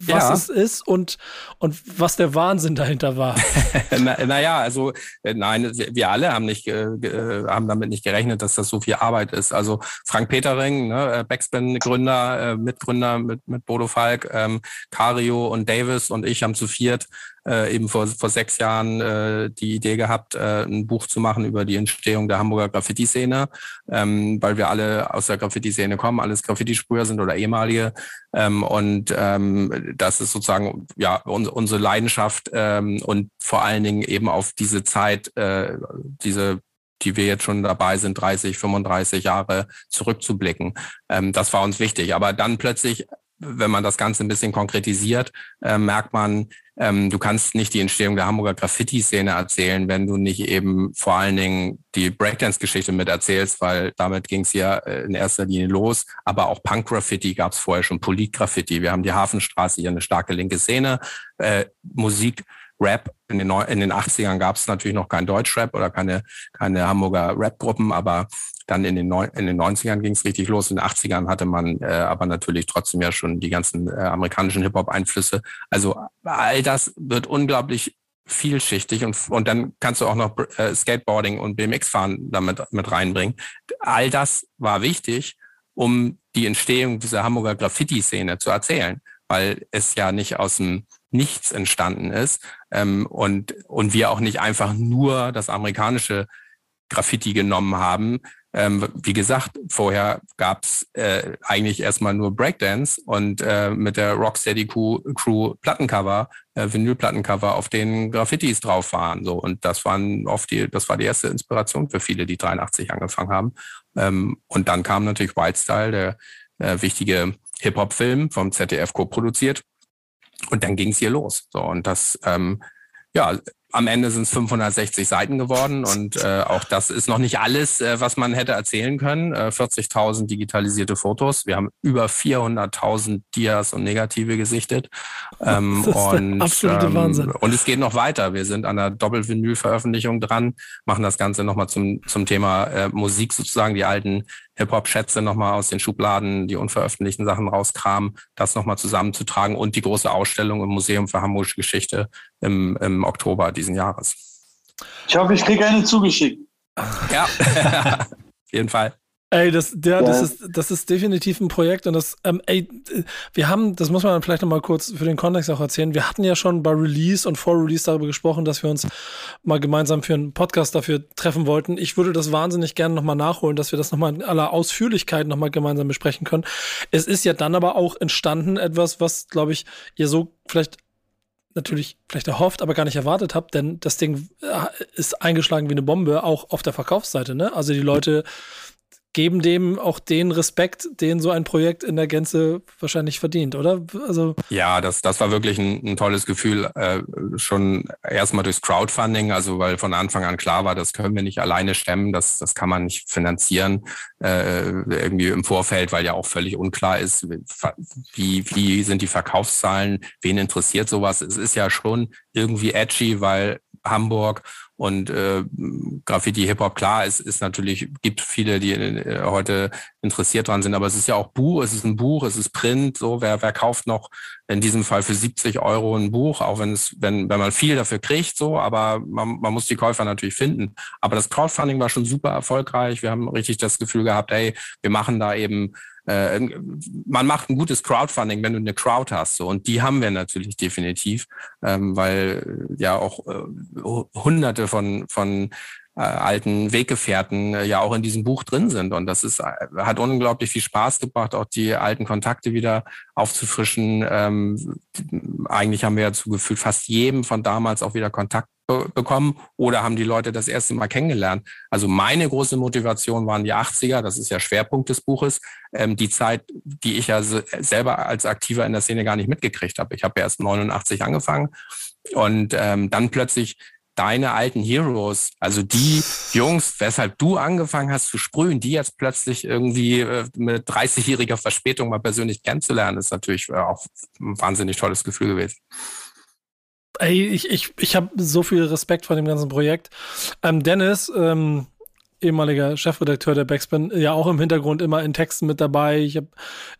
was Ja. es ist und, und was der Wahnsinn dahinter war? Na, naja, also äh, nein, wir, alle haben nicht äh, äh, haben damit nicht gerechnet, dass das so viel Arbeit ist. Also Frank Petering, ne, äh, Backspin-Gründer, äh, Mitgründer mit, mit Bodo Falk, ähm, Cario und Davis und ich haben zu viert äh, eben vor, vor sechs Jahren äh, die Idee gehabt, äh, ein Buch zu machen über die Entstehung der Hamburger Graffiti-Szene, ähm, weil wir alle aus der Graffiti-Szene kommen, alles Graffiti-Sprüher sind oder ehemalige. Ähm, und ähm, das ist sozusagen ja un unsere Leidenschaft ähm, und vor allen Dingen eben auf diese Zeit, äh, diese die wir jetzt schon dabei sind, 30, 35 Jahre zurückzublicken. Ähm, das war uns wichtig. Aber dann plötzlich, wenn man das Ganze ein bisschen konkretisiert, äh, merkt man, ähm, du kannst nicht die Entstehung der Hamburger Graffiti-Szene erzählen, wenn du nicht eben vor allen Dingen die Breakdance-Geschichte mit erzählst, weil damit ging es ja äh, in erster Linie los. Aber auch Punk-Graffiti gab es vorher schon, Polit-Graffiti. Wir haben die Hafenstraße hier eine starke linke Szene, äh, Musik. Rap. In den, in den 80ern gab es natürlich noch kein Deutschrap oder keine, keine Hamburger Rap-Gruppen, aber dann in den, Neu in den 90ern ging es richtig los. In den 80ern hatte man äh, aber natürlich trotzdem ja schon die ganzen äh, amerikanischen Hip-Hop-Einflüsse. Also all das wird unglaublich vielschichtig und, und dann kannst du auch noch äh, Skateboarding und BMX-Fahren damit mit reinbringen. All das war wichtig, um die Entstehung dieser Hamburger Graffiti-Szene zu erzählen, weil es ja nicht aus dem Nichts entstanden ist ähm, und, und wir auch nicht einfach nur das amerikanische Graffiti genommen haben. Ähm, wie gesagt, vorher gab's äh, eigentlich erstmal nur Breakdance und äh, mit der Rocksteady Crew, Crew Plattencover, äh, Vinylplattencover, auf denen Graffitis drauf waren. So und das waren oft die, das war die erste Inspiration für viele, die 83 angefangen haben. Ähm, und dann kam natürlich White Style, der äh, wichtige Hip-Hop-Film vom ZDF co-produziert. Und dann ging's hier los. So und das ähm, ja, am Ende sind es 560 Seiten geworden und äh, auch das ist noch nicht alles, äh, was man hätte erzählen können. Äh, 40.000 digitalisierte Fotos. Wir haben über 400.000 Dias und Negative gesichtet. Ähm, Das ist der und, absolute Wahnsinn. Und es geht noch weiter. Wir sind an der Doppelvinyl-Veröffentlichung dran, machen das Ganze nochmal zum, zum Thema äh, Musik sozusagen, die alten Hip-Hop-Schätze nochmal aus den Schubladen, die unveröffentlichten Sachen rauskramen, das nochmal zusammenzutragen und die große Ausstellung im Museum für Hamburgische Geschichte im, im Oktober diesen Jahres. Ich hoffe, ich kriege eine zugeschickt. Ja, auf jeden Fall. Ey, das, der, das, ist, das ist definitiv ein Projekt und das, ähm, ey, wir haben, das muss man vielleicht nochmal kurz für den Kontext auch erzählen. Wir hatten ja schon bei Release und vor Release darüber gesprochen, dass wir uns mal gemeinsam für einen Podcast dafür treffen wollten. Ich würde das wahnsinnig gerne nochmal nachholen, dass wir das nochmal in aller Ausführlichkeit nochmal gemeinsam besprechen können. Es ist ja dann aber auch entstanden etwas, was, glaube ich, ihr so vielleicht natürlich vielleicht erhofft, aber gar nicht erwartet habt, denn das Ding äh, ist eingeschlagen wie eine Bombe, auch auf der Verkaufsseite, ne? Also die Leute geben dem auch den Respekt, den so ein Projekt in der Gänze wahrscheinlich verdient, oder? Also ja, das, das war wirklich ein, ein tolles Gefühl, äh, schon erstmal durchs Crowdfunding, also weil von Anfang an klar war, das können wir nicht alleine stemmen, das, das kann man nicht finanzieren, äh, irgendwie im Vorfeld, weil ja auch völlig unklar ist, wie, wie sind die Verkaufszahlen, wen interessiert sowas. Es ist ja schon irgendwie edgy, weil Hamburg und äh, Graffiti Hip Hop klar es ist natürlich gibt viele die äh, heute interessiert dran sind aber es ist ja auch Buch es ist ein Buch es ist Print so. Wer wer kauft noch in diesem Fall für 70 Euro ein Buch auch wenn es wenn wenn man viel dafür kriegt so? Aber man, man muss die Käufer natürlich finden. Aber das Crowdfunding war schon super erfolgreich. Wir haben richtig das Gefühl gehabt ey wir machen da eben äh, man macht ein gutes Crowdfunding, wenn du eine Crowd hast. So. Und die haben wir natürlich definitiv, ähm, weil ja auch äh, hunderte von, von äh, alten Weggefährten äh, ja auch in diesem Buch drin sind. Und das ist, äh, hat unglaublich viel Spaß gebracht, auch die alten Kontakte wieder aufzufrischen. Ähm, eigentlich haben wir ja zugefügt, fast jedem von damals auch wieder Kontakt bekommen oder haben die Leute das erste Mal kennengelernt. Also meine große Motivation waren die 80er, das ist ja Schwerpunkt des Buches, ähm, die Zeit, die ich ja selber als Aktiver in der Szene gar nicht mitgekriegt habe. Ich habe ja erst 89 angefangen und ähm, dann plötzlich deine alten Heroes, also die Jungs, weshalb du angefangen hast zu sprühen, die jetzt plötzlich irgendwie äh, mit 30-jähriger Verspätung mal persönlich kennenzulernen, ist natürlich auch ein wahnsinnig tolles Gefühl gewesen. Ey, ich, ich, ich habe so viel Respekt vor dem ganzen Projekt. Ähm, Dennis, ähm, ehemaliger Chefredakteur der Backspin, ja auch im Hintergrund immer in Texten mit dabei. Ich habe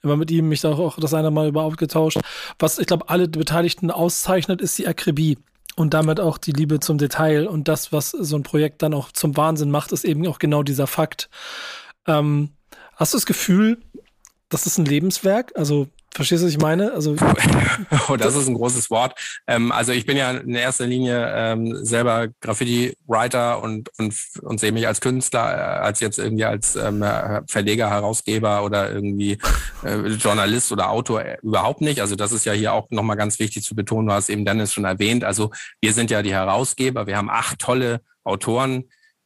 immer mit ihm mich da auch das eine Mal überhaupt getauscht. Was ich glaube, alle Beteiligten auszeichnet, ist die Akribie und damit auch die Liebe zum Detail. Und das, was so ein Projekt dann auch zum Wahnsinn macht, ist eben auch genau dieser Fakt. Ähm, hast du das Gefühl, das ist ein Lebenswerk? Also Verstehst du, was ich meine? Also oh, das ist ein großes Wort. Ähm, also ich bin ja in erster Linie ähm, selber Graffiti-Writer und, und, und sehe mich als Künstler, äh, als jetzt irgendwie als ähm, Verleger, Herausgeber oder irgendwie äh, Journalist oder Autor äh, überhaupt nicht. Also das ist ja hier auch nochmal ganz wichtig zu betonen. Du hast eben Dennis schon erwähnt. Also wir sind ja die Herausgeber. Wir haben acht tolle Autoren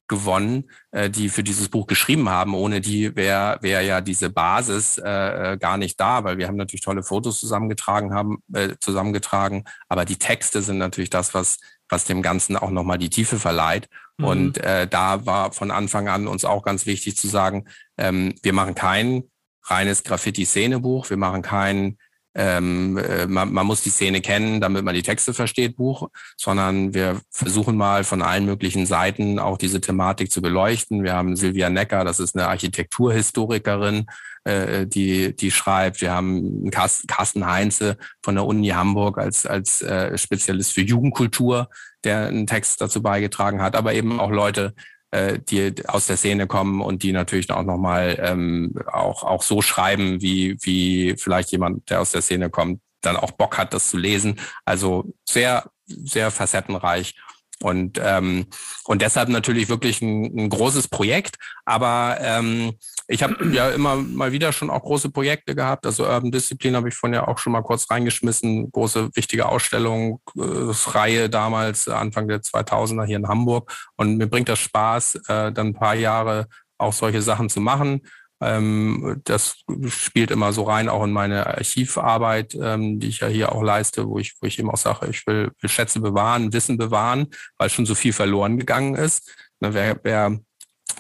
gewonnen, äh, die für dieses Buch geschrieben haben. Ohne die wäre wär ja diese Basis äh, äh, gar nicht da, weil wir haben natürlich tolle Fotos zusammengetragen haben, äh, zusammengetragen, aber die Texte sind natürlich das, was was dem Ganzen auch nochmal die Tiefe verleiht. Mhm. Und äh, da war von Anfang an uns auch ganz wichtig zu sagen, ähm, wir machen kein reines Graffiti-Szenebuch, wir machen kein ähm, äh, man, man muss die Szene kennen, damit man die Texte versteht, Buch, sondern wir versuchen mal von allen möglichen Seiten auch diese Thematik zu beleuchten. Wir haben Silvia Necker, das ist eine Architekturhistorikerin, äh, die, die schreibt. Wir haben Carsten Heinze von der Uni Hamburg als, als äh, Spezialist für Jugendkultur, der einen Text dazu beigetragen hat, aber eben auch Leute, äh, die aus der Szene kommen und die natürlich auch nochmal ähm, auch, auch so schreiben, wie, wie vielleicht jemand, der aus der Szene kommt, dann auch Bock hat, das zu lesen. Also sehr, sehr facettenreich. Und, ähm, und deshalb natürlich wirklich ein, ein großes Projekt. Aber ähm, ich habe ja immer mal wieder schon auch große Projekte gehabt. Also Urban Discipline habe ich von ja auch schon mal kurz reingeschmissen. Große, wichtige Ausstellung, äh, Reihe damals, Anfang der 2000er hier in Hamburg. Und mir bringt das Spaß, äh, dann ein paar Jahre auch solche Sachen zu machen. Ähm, das spielt immer so rein, auch in meine Archivarbeit, ähm, die ich ja hier auch leiste, wo ich, wo ich eben auch sage, ich will, will Schätze bewahren, Wissen bewahren, weil schon so viel verloren gegangen ist. Ne, wer, wer,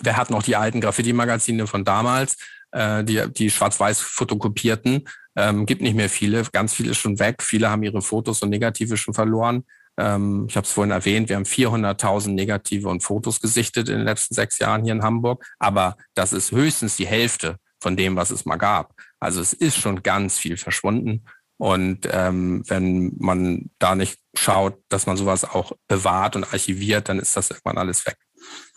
wer hat noch die alten Graffiti-Magazine von damals, äh, die, die schwarz-weiß fotokopierten? Ähm, gibt nicht mehr viele, ganz viele ist schon weg, viele haben ihre Fotos und Negative schon verloren. Ähm, ich habe es vorhin erwähnt, wir haben 400.000 negative und Fotos gesichtet in den letzten sechs Jahren hier in Hamburg. Aber das ist höchstens die Hälfte von dem, was es mal gab. Also es ist schon ganz viel verschwunden. Und ähm, wenn man da nicht schaut, dass man sowas auch bewahrt und archiviert, dann ist das irgendwann alles weg.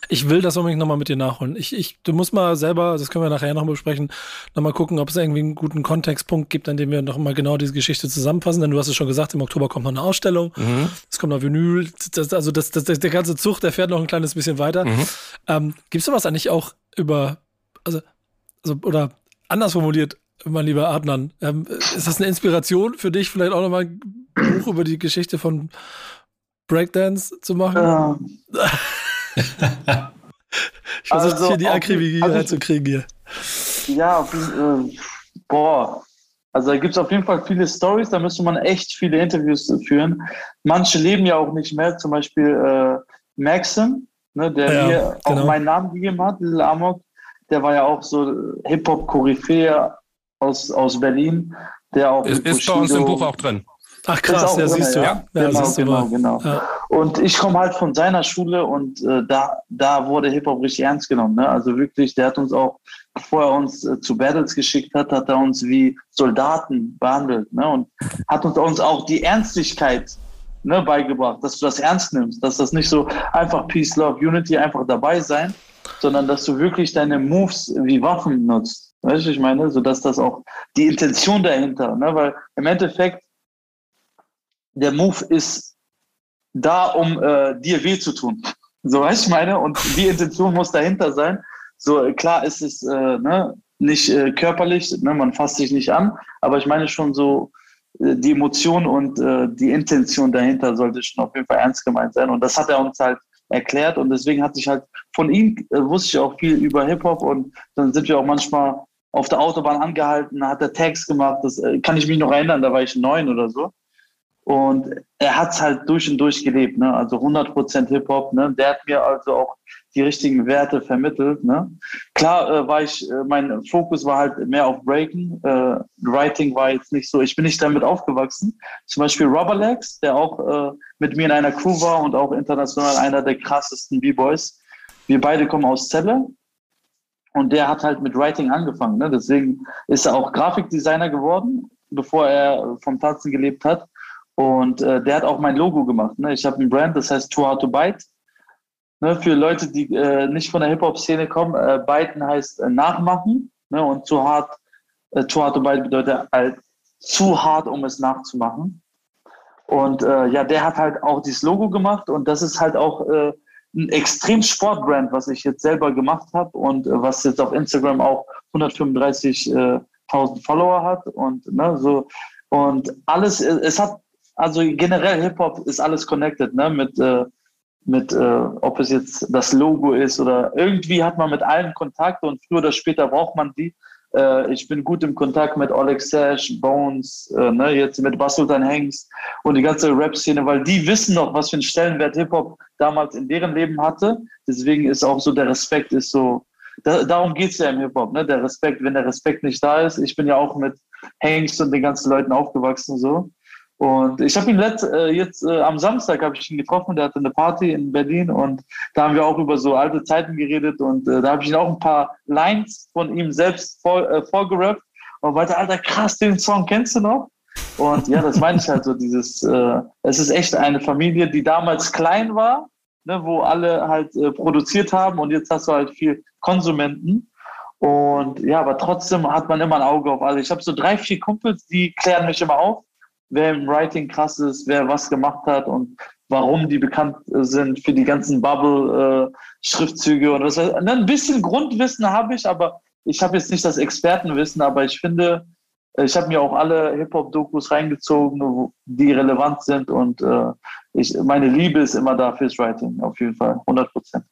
Ich will das unbedingt nochmal mit dir nachholen. Ich, ich, du musst mal selber, das können wir nachher noch besprechen, nochmal gucken, ob es irgendwie einen guten Kontextpunkt gibt, an dem wir nochmal genau diese Geschichte zusammenfassen. Denn du hast es schon gesagt, im Oktober kommt noch eine Ausstellung. Mhm. Es kommt noch Vinyl. Das, also das, das, der ganze Zug, der fährt noch ein kleines bisschen weiter. Mhm. Ähm, Gibt es sowas eigentlich auch über, also, also, oder anders formuliert, mein lieber Adnan, ähm, ist das eine Inspiration für dich, vielleicht auch nochmal ein Buch über die Geschichte von Breakdance zu machen? Ja. ich versuche also, hier die Akribie also, reinzukriegen hier. Ja, äh, boah. Also da gibt es auf jeden Fall viele Stories, da müsste man echt viele Interviews führen. Manche leben ja auch nicht mehr, zum Beispiel äh, Maxim, ne, der ja, mir genau. auch meinen Namen gegeben hat, Lil Amok, der war ja auch so Hip-Hop-Koryphäe aus, aus Berlin, der auch. Ist, ist bei uns im Buch auch drin. Ach krass, ja, siehst du. Ja, ja genau, genau, genau. Ja. Und ich komme halt von seiner Schule und äh, da, da wurde Hip-Hop richtig ernst genommen. Ne? Also wirklich, der hat uns auch, bevor er uns äh, zu Battles geschickt hat, hat er uns wie Soldaten behandelt ne? und hat uns, uns auch die Ernstlichkeit ne, beigebracht, dass du das ernst nimmst, dass das nicht so einfach Peace, Love, Unity, einfach dabei sein, sondern dass du wirklich deine Moves wie Waffen nutzt. Weißt du, ich meine, so dass das auch die Intention dahinter, ne? weil im Endeffekt der Move ist da, um äh, dir weh zu tun. So weißt ich meine, und die Intention muss dahinter sein. So klar ist es äh, ne, nicht äh, körperlich, ne, man fasst sich nicht an, aber ich meine schon so äh, die Emotion und äh, die Intention dahinter sollte schon auf jeden Fall ernst gemeint sein. Und das hat er uns halt erklärt und deswegen hat sich halt von ihm äh, wusste ich auch viel über Hip Hop und dann sind wir auch manchmal auf der Autobahn angehalten, hat er Tags gemacht. Das kann ich mich noch erinnern, da war ich neun oder so. Und er hat es halt durch und durch gelebt, ne? also 100% Hip-Hop. Ne? Der hat mir also auch die richtigen Werte vermittelt. Ne? Klar äh, war ich, äh, mein Fokus war halt mehr auf Breaking. Äh, Writing war jetzt nicht so, ich bin nicht damit aufgewachsen. Zum Beispiel Rubberlegs, der auch äh, mit mir in einer Crew war und auch international einer der krassesten B-Boys. Wir beide kommen aus Celle. Und der hat halt mit Writing angefangen. Ne? Deswegen ist er auch Grafikdesigner geworden, bevor er vom Tanzen gelebt hat. Und äh, der hat auch mein Logo gemacht. Ne? Ich habe ein Brand, das heißt Too Hard to Bite. Ne? Für Leute, die äh, nicht von der Hip-Hop-Szene kommen, äh, Biten heißt äh, nachmachen. Ne? Und Too Hard, äh, Too Hard to Bite bedeutet halt zu hart, um es nachzumachen. Und äh, ja, der hat halt auch dieses Logo gemacht und das ist halt auch äh, ein extrem Sportbrand, was ich jetzt selber gemacht habe und äh, was jetzt auf Instagram auch 135.000 Follower hat und ne, so und alles, es hat also generell Hip-Hop ist alles connected, ne? Mit, äh, mit äh, ob es jetzt das Logo ist oder irgendwie hat man mit allen Kontakt und früher oder später braucht man die. Äh, ich bin gut im Kontakt mit Oleg Sash, Bones, äh, ne? jetzt mit Basultan Hengst und die ganze Rap-Szene, weil die wissen noch, was für einen Stellenwert Hip-Hop damals in deren Leben hatte. Deswegen ist auch so der Respekt ist so, da, darum geht es ja im Hip-Hop, ne? Der Respekt, wenn der Respekt nicht da ist. Ich bin ja auch mit Hengst und den ganzen Leuten aufgewachsen so. Und ich habe ihn letzt, äh, jetzt äh, am Samstag habe ich ihn getroffen, der hatte eine Party in Berlin und da haben wir auch über so alte Zeiten geredet und äh, da habe ich ihn auch ein paar Lines von ihm selbst vor, äh, vorgerappt und weiter, Alter, krass, den Song kennst du noch? Und ja, das meine ich halt so, dieses, äh, es ist echt eine Familie, die damals klein war, ne, wo alle halt äh, produziert haben und jetzt hast du halt viel Konsumenten. Und ja, aber trotzdem hat man immer ein Auge auf alle. Ich habe so drei, vier Kumpels, die klären mich immer auf wer im Writing krass ist, wer was gemacht hat und warum die bekannt sind für die ganzen Bubble-Schriftzüge und was. Ein bisschen Grundwissen habe ich, aber ich habe jetzt nicht das Expertenwissen, aber ich finde, ich habe mir auch alle Hip-Hop-Dokus reingezogen, die relevant sind und äh, ich, meine Liebe ist immer da fürs Writing, auf jeden Fall, 100 Prozent.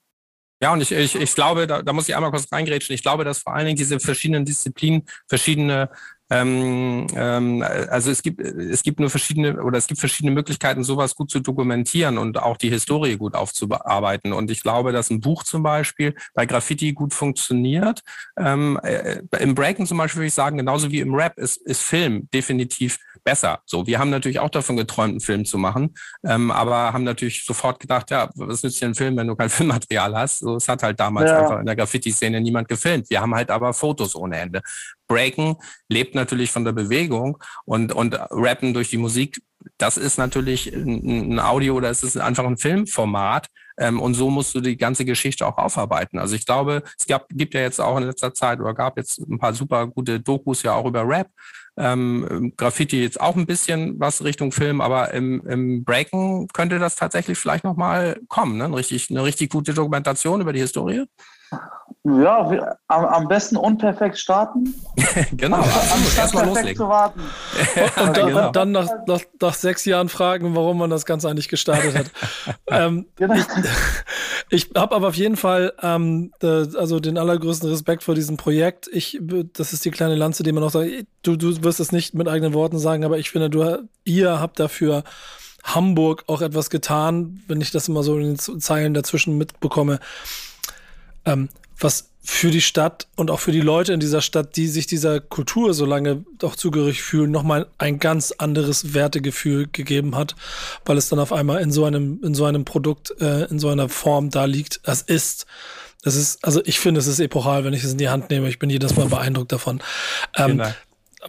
Ja, und ich, ich, ich glaube, da, da muss ich einmal kurz reingrätschen. Ich glaube, dass vor allen Dingen diese verschiedenen Disziplinen verschiedene Ähm, ähm, also es gibt, es gibt nur verschiedene oder es gibt verschiedene Möglichkeiten, sowas gut zu dokumentieren und auch die Historie gut aufzuarbeiten. Und ich glaube, dass ein Buch zum Beispiel bei Graffiti gut funktioniert. Ähm, äh, Im Breaken zum Beispiel würde ich sagen, genauso wie im Rap ist, ist Film definitiv besser. So, wir haben natürlich auch davon geträumt, einen Film zu machen, ähm, aber haben natürlich sofort gedacht, ja, was nützt dir ein Film, wenn du kein Filmmaterial hast? So, es hat halt damals ja. einfach in der Graffiti-Szene niemand gefilmt. Wir haben halt aber Fotos ohne Ende. Breaken lebt natürlich von der Bewegung und, und Rappen durch die Musik, das ist natürlich ein, ein Audio oder es ist einfach ein Filmformat. Ähm, und so musst du die ganze Geschichte auch aufarbeiten. Also ich glaube, es gab, gibt ja jetzt auch in letzter Zeit oder gab jetzt ein paar super gute Dokus ja auch über Rap. Ähm, Graffiti jetzt auch ein bisschen was Richtung Film, aber im, im Breaken könnte das tatsächlich vielleicht nochmal kommen. Ne? Richtig, eine richtig gute Dokumentation über die Historie. Ja, wir, am, am, besten unperfekt starten. genau, anstatt perfekt loslegen. zu warten. und dann, genau. dann nach, nach, nach, sechs Jahren fragen, warum man das Ganze eigentlich gestartet hat. ähm, genau. Ich, ich habe aber auf jeden Fall ähm, also den allergrößten Respekt vor diesem Projekt. Ich, das ist die kleine Lanze, die man auch sagt. Du, du wirst es nicht mit eigenen Worten sagen, aber ich finde, du, ihr habt dafür Hamburg auch etwas getan, wenn ich das immer so in den Zeilen dazwischen mitbekomme ähm, was für die Stadt und auch für die Leute in dieser Stadt, die sich dieser Kultur so lange doch zugehörig fühlen, nochmal ein ganz anderes Wertegefühl gegeben hat, weil es dann auf einmal in so einem, in so einem Produkt, äh, in so einer Form da liegt. Das ist, das ist, also ich finde, es ist epochal, wenn ich es in die Hand nehme. Ich bin jedes Mal beeindruckt davon. Ähm,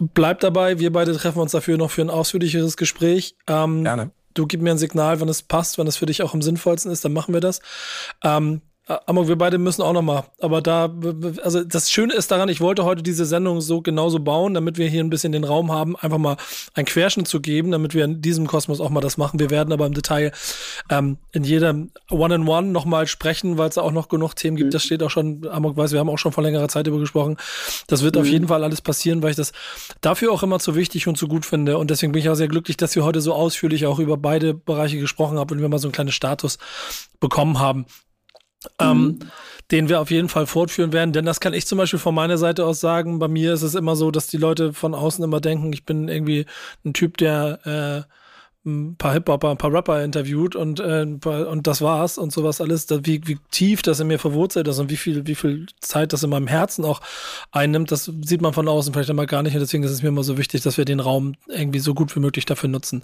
bleibt dabei, wir beide treffen uns dafür noch für ein ausführlicheres Gespräch. Ähm, Gerne. Du gib mir ein Signal, wenn es passt, wenn es für dich auch am sinnvollsten ist, dann machen wir das. Ähm, aber wir beide müssen auch noch mal. Aber da, also das Schöne ist daran, ich wollte heute diese Sendung so genauso bauen, damit wir hier ein bisschen den Raum haben, einfach mal einen Querschnitt zu geben, damit wir in diesem Kosmos auch mal das machen. Wir werden aber im Detail ähm, in jedem One-in-One noch mal sprechen, weil es auch noch genug Themen gibt. Das steht auch schon, Amok weiß, wir haben auch schon vor längerer Zeit über gesprochen. Das wird mhm. auf jeden Fall alles passieren, weil ich das dafür auch immer zu wichtig und zu gut finde. Und deswegen bin ich auch sehr glücklich, dass wir heute so ausführlich auch über beide Bereiche gesprochen haben und wir mal so einen kleinen Status bekommen haben ähm, mhm. den wir auf jeden Fall fortführen werden. Denn das kann ich zum Beispiel von meiner Seite aus sagen. Bei mir ist es immer so, dass die Leute von außen immer denken, ich bin irgendwie ein Typ, der äh, ein paar Hip-Hopper, ein paar Rapper interviewt und, äh, und das war's und sowas alles, da, wie, wie tief das in mir verwurzelt ist und wie viel, wie viel Zeit das in meinem Herzen auch einnimmt, das sieht man von außen vielleicht immer gar nicht und deswegen ist es mir immer so wichtig, dass wir den Raum irgendwie so gut wie möglich dafür nutzen.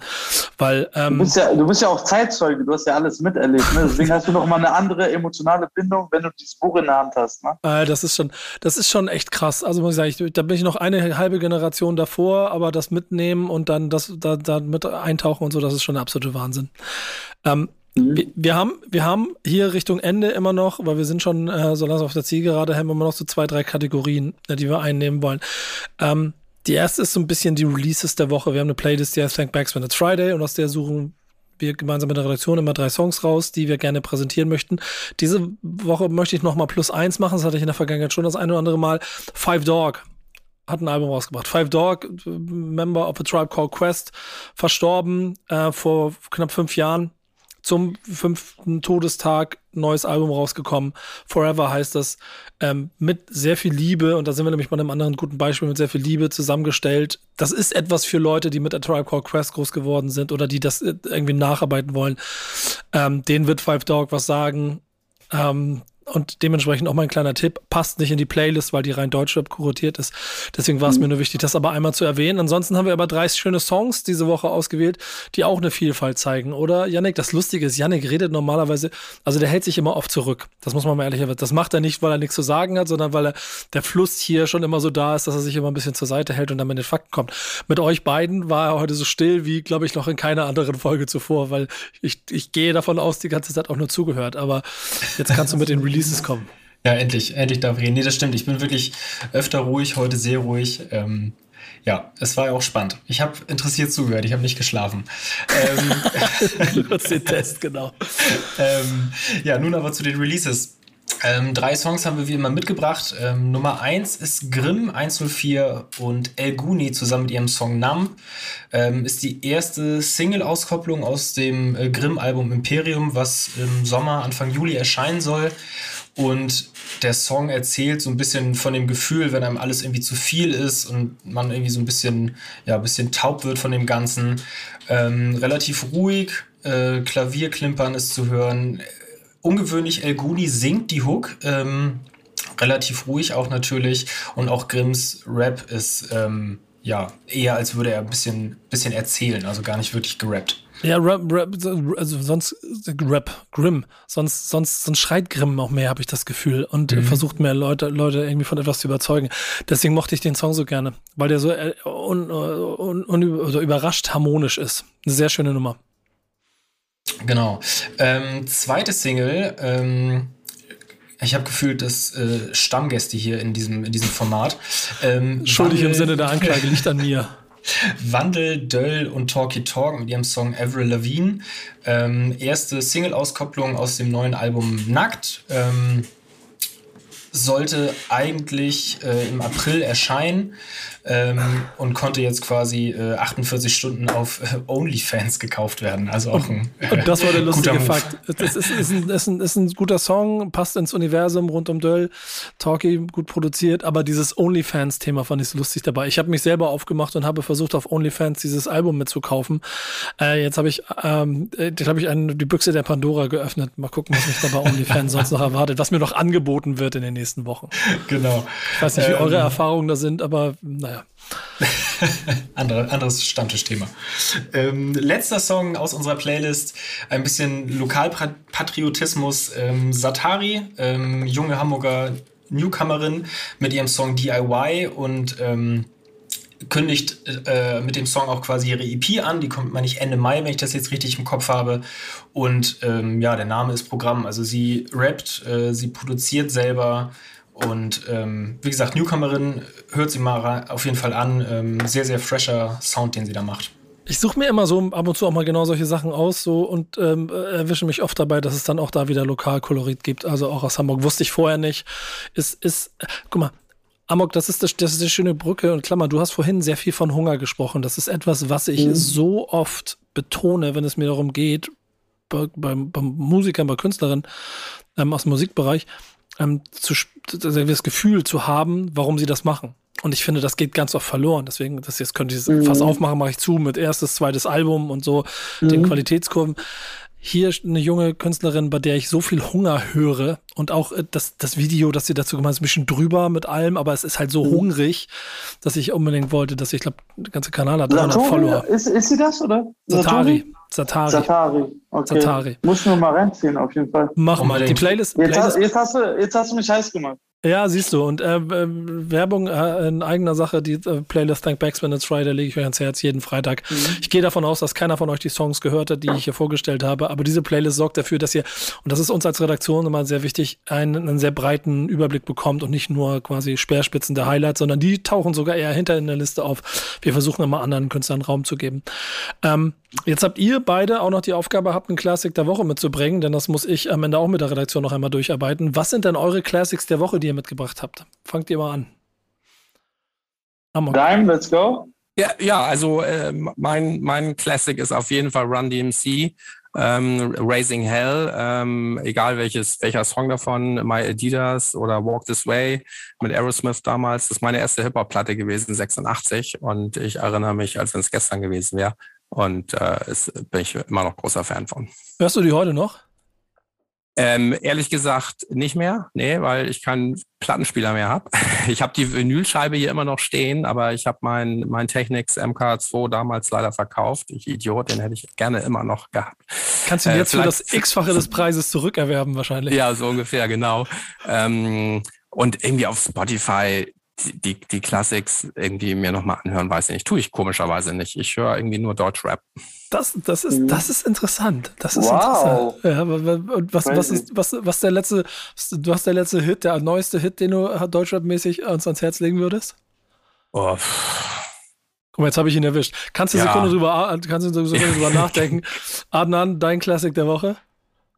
Weil, ähm, du, bist ja, du bist ja auch Zeitzeuge, du hast ja alles miterlebt, ne? deswegen hast du noch mal eine andere emotionale Bindung, wenn du dieses Buch in der Hand hast. Ne? Äh, das ist schon, das ist schon echt krass. Also muss ich sagen, ich, da bin ich noch eine halbe Generation davor, aber das mitnehmen und dann das da, da mit eintauchen und so, das ist schon der absolute Wahnsinn. Ähm, mhm. wir, wir, haben, wir haben hier Richtung Ende immer noch, weil wir sind schon äh, so langsam auf der Zielgerade, haben wir immer noch so zwei, drei Kategorien, äh, die wir einnehmen wollen. Ähm, die erste ist so ein bisschen die Releases der Woche. Wir haben eine Playlist, die heißt Thank Backs When It's Friday und aus der suchen wir gemeinsam mit der Redaktion immer drei Songs raus, die wir gerne präsentieren möchten. Diese Woche möchte ich nochmal plus eins machen. Das hatte ich in der Vergangenheit schon das eine oder andere Mal. Five Dog hat ein Album rausgebracht. Five Dog, Member of a Tribe Called Quest, verstorben äh, vor knapp fünf Jahren. Zum fünften Todestag neues Album rausgekommen. Forever heißt das. Ähm, mit sehr viel Liebe, und da sind wir nämlich bei einem anderen guten Beispiel, mit sehr viel Liebe zusammengestellt. Das ist etwas für Leute, die mit A Tribe Called Quest groß geworden sind oder die das äh, irgendwie nacharbeiten wollen. Ähm, denen wird Five Dog was sagen. Ähm, und dementsprechend auch mein kleiner Tipp, passt nicht in die Playlist, weil die rein Deutschrap kuratiert ist. Deswegen war es mhm. mir nur wichtig, das aber einmal zu erwähnen. Ansonsten haben wir aber drei schöne Songs diese Woche ausgewählt, die auch eine Vielfalt zeigen, oder? Yannick, das Lustige ist, Yannick redet normalerweise, also der hält sich immer oft zurück. Das muss man mal ehrlich erwähnen. Das macht er nicht, weil er nichts zu sagen hat, sondern weil er der Fluss hier schon immer so da ist, dass er sich immer ein bisschen zur Seite hält und dann mit den Fakten kommt. Mit euch beiden war er heute so still wie, glaube ich, noch in keiner anderen Folge zuvor, weil ich, ich gehe davon aus, die ganze Zeit auch nur zugehört. Aber jetzt kannst du mit den Releases kommen. Ja, endlich, endlich darf ich reden. Nee, das stimmt. Ich bin wirklich öfter ruhig, heute sehr ruhig. Ähm, ja, es war ja auch spannend. Ich habe interessiert zugehört, ich habe nicht geschlafen. ähm, Kurz den Test, genau. ähm, ja, nun aber zu den Releases. Ähm, drei Songs haben wir wie immer mitgebracht. Ähm, Nummer eins ist Grimm 104 und El Guni zusammen mit ihrem Song Nam. Ähm, ist die erste Single-Auskopplung aus dem äh, Grimm-Album Imperium, was im Sommer, Anfang Juli erscheinen soll. Und der Song erzählt so ein bisschen von dem Gefühl, wenn einem alles irgendwie zu viel ist und man irgendwie so ein bisschen, ja, ein bisschen taub wird von dem Ganzen. Ähm, relativ ruhig, äh, Klavierklimpern ist zu hören. Ungewöhnlich, El Guni singt die Hook. Ähm, relativ ruhig auch natürlich. Und auch Grimms Rap ist ähm, ja eher, als würde er ein bisschen, bisschen erzählen, also gar nicht wirklich gerappt. Ja, Rap, Rap, also sonst Rap, Grimm, sonst, sonst, sonst schreit Grimm auch mehr, habe ich das Gefühl, und mhm. versucht mehr Leute, Leute irgendwie von etwas zu überzeugen. Deswegen mochte ich den Song so gerne, weil der so äh, un, un, un, also überrascht harmonisch ist. Eine sehr schöne Nummer. Genau. Ähm, zweite Single, ähm, ich habe gefühlt, dass äh, Stammgäste hier in diesem, in diesem Format. Ähm, Schuldig im Sinne der Anklage liegt an mir. Wandel, Döll und Talky Talk mit ihrem Song Avril Lavigne. Ähm, erste Single-Auskopplung aus dem neuen Album Nackt. Ähm, sollte eigentlich äh, im April erscheinen ähm, und konnte jetzt quasi äh, 48 Stunden auf äh, OnlyFans gekauft werden. Also auch ein äh, Und das war der lustige Fakt. Es ist, ist, ein, ist, ein, ist ein guter Song, passt ins Universum rund um Döll, Talkie, gut produziert, aber dieses OnlyFans-Thema fand ich so lustig dabei. Ich habe mich selber aufgemacht und habe versucht, auf OnlyFans dieses Album mitzukaufen. Äh, jetzt habe ich, ähm, jetzt hab ich einen, die Büchse der Pandora geöffnet. Mal gucken, was mich da bei OnlyFans sonst noch erwartet, was mir noch angeboten wird in den nächsten Wochen. Genau. Ich weiß nicht, wie ähm, eure Erfahrungen da sind, aber naja naja. Andere, anderes Stammtischthema. Ähm, letzter Song aus unserer Playlist, ein bisschen Lokalpatriotismus. Ähm, Satari, ähm, junge Hamburger Newcomerin mit ihrem Song DIY und ähm, kündigt äh, mit dem Song auch quasi ihre EP an. Die kommt, meine ich, Ende Mai, wenn ich das jetzt richtig im Kopf habe. Und ähm, ja, der Name ist Programm. Also sie rappt, äh, sie produziert selber, und ähm, wie gesagt, Newcomerin, hört sie mal auf jeden Fall an. Ähm, sehr, sehr fresher Sound, den sie da macht. Ich suche mir immer so ab und zu auch mal genau solche Sachen aus so und ähm, erwische mich oft dabei, dass es dann auch da wieder Lokalkolorit gibt. Also auch aus Hamburg wusste ich vorher nicht. Ist, ist, guck mal, Amok, das ist, das, das ist eine schöne Brücke und Klammer, du hast vorhin sehr viel von Hunger gesprochen. Das ist etwas, was ich mhm. so oft betone, wenn es mir darum geht, bei, bei, bei Musikern, bei Künstlerinnen ähm, aus dem Musikbereich, ähm, zu, das Gefühl zu haben, warum sie das machen. Und ich finde, das geht ganz oft verloren. Deswegen, das jetzt könnte ich mhm. fast aufmachen, mache ich zu mit erstes, zweites Album und so, mhm. den Qualitätskurven. Hier eine junge Künstlerin, bei der ich so viel Hunger höre und auch äh, das, das Video, das sie dazu gemacht hat, ist ein bisschen drüber mit allem, aber es ist halt so mhm. hungrig, dass ich unbedingt wollte, dass ich, ich glaube, der ganze Kanal hat 300 Follower. Ist, ist sie das, oder? Satari. Satari. Satari. Okay. Satari. Muss nur mal reinziehen, auf jeden Fall. Mach mal. Die Playlist. Jetzt, Playlist. Hast, jetzt, hast du, jetzt hast du mich heiß gemacht. Ja, siehst du. Und äh, Werbung äh, in eigener Sache, die äh, Playlist Thank Backs When It's Friday lege ich euch ans Herz jeden Freitag. Mhm. Ich gehe davon aus, dass keiner von euch die Songs gehört hat, die ich hier vorgestellt habe. Aber diese Playlist sorgt dafür, dass ihr, und das ist uns als Redaktion immer sehr wichtig, einen, einen sehr breiten Überblick bekommt und nicht nur quasi Speerspitzen der Highlights, sondern die tauchen sogar eher hinter in der Liste auf. Wir versuchen immer anderen Künstlern Raum zu geben. Ähm, Jetzt habt ihr beide auch noch die Aufgabe, habt einen Classic der Woche mitzubringen, denn das muss ich am Ende auch mit der Redaktion noch einmal durcharbeiten. Was sind denn eure Classics der Woche, die ihr mitgebracht habt? Fangt ihr mal an. Amok. Dime, let's go. Ja, ja also äh, mein, mein Classic ist auf jeden Fall Run DMC. Ähm, Raising Hell, ähm, egal welches, welcher Song davon, My Adidas oder Walk This Way mit Aerosmith damals, das ist meine erste Hip-Hop-Platte gewesen, 86 und ich erinnere mich, als wenn es gestern gewesen wäre. Und äh, ist, bin ich immer noch großer Fan von. Hörst du die heute noch? Ähm, ehrlich gesagt nicht mehr, nee, weil ich keinen Plattenspieler mehr habe. Ich habe die Vinylscheibe hier immer noch stehen, aber ich habe meinen mein Technics MK2 damals leider verkauft. Ich Idiot, den hätte ich gerne immer noch gehabt. Kannst du äh, jetzt für das x-fache des Preises zurückerwerben wahrscheinlich? Ja, so ungefähr, genau. Ähm, und irgendwie auf Spotify die, die Classics irgendwie mir nochmal anhören, weiß ich nicht. Tue ich komischerweise nicht. Ich höre irgendwie nur Deutschrap. Das, das, ist, das ist interessant. Das ist wow. interessant. Ja, und was, was ist, was, was der letzte, du hast der letzte Hit, der neueste Hit, den du Deutschrap-mäßig uns ans Herz legen würdest? Oh. Guck mal, jetzt habe ich ihn erwischt. Kannst du eine ja. Sekunde drüber, kannst du eine Sekunde drüber nachdenken? Adnan, dein Classic der Woche?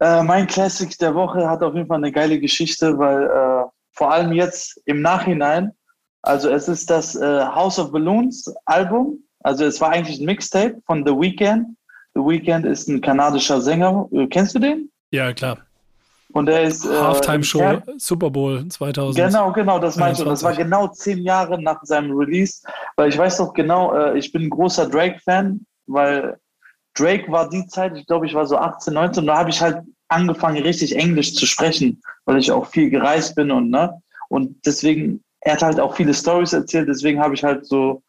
Äh, mein Classic der Woche hat auf jeden Fall eine geile Geschichte, weil äh, vor allem jetzt im Nachhinein also es ist das äh, House of Balloons Album. Also es war eigentlich ein Mixtape von The Weeknd. The Weeknd ist ein kanadischer Sänger. Äh, kennst du den? Ja, klar. Und der ist. Äh, Halftime-Show, Super Bowl 2000. Genau, genau, das meinst du. Das war genau zehn Jahre nach seinem Release. Weil ich weiß doch genau, äh, ich bin ein großer Drake-Fan, weil Drake war die Zeit, ich glaube, ich war so 18, 19, und da habe ich halt angefangen, richtig Englisch zu sprechen, weil ich auch viel gereist bin und, ne? Und deswegen, er hat halt auch viele Stories erzählt, deswegen habe ich halt so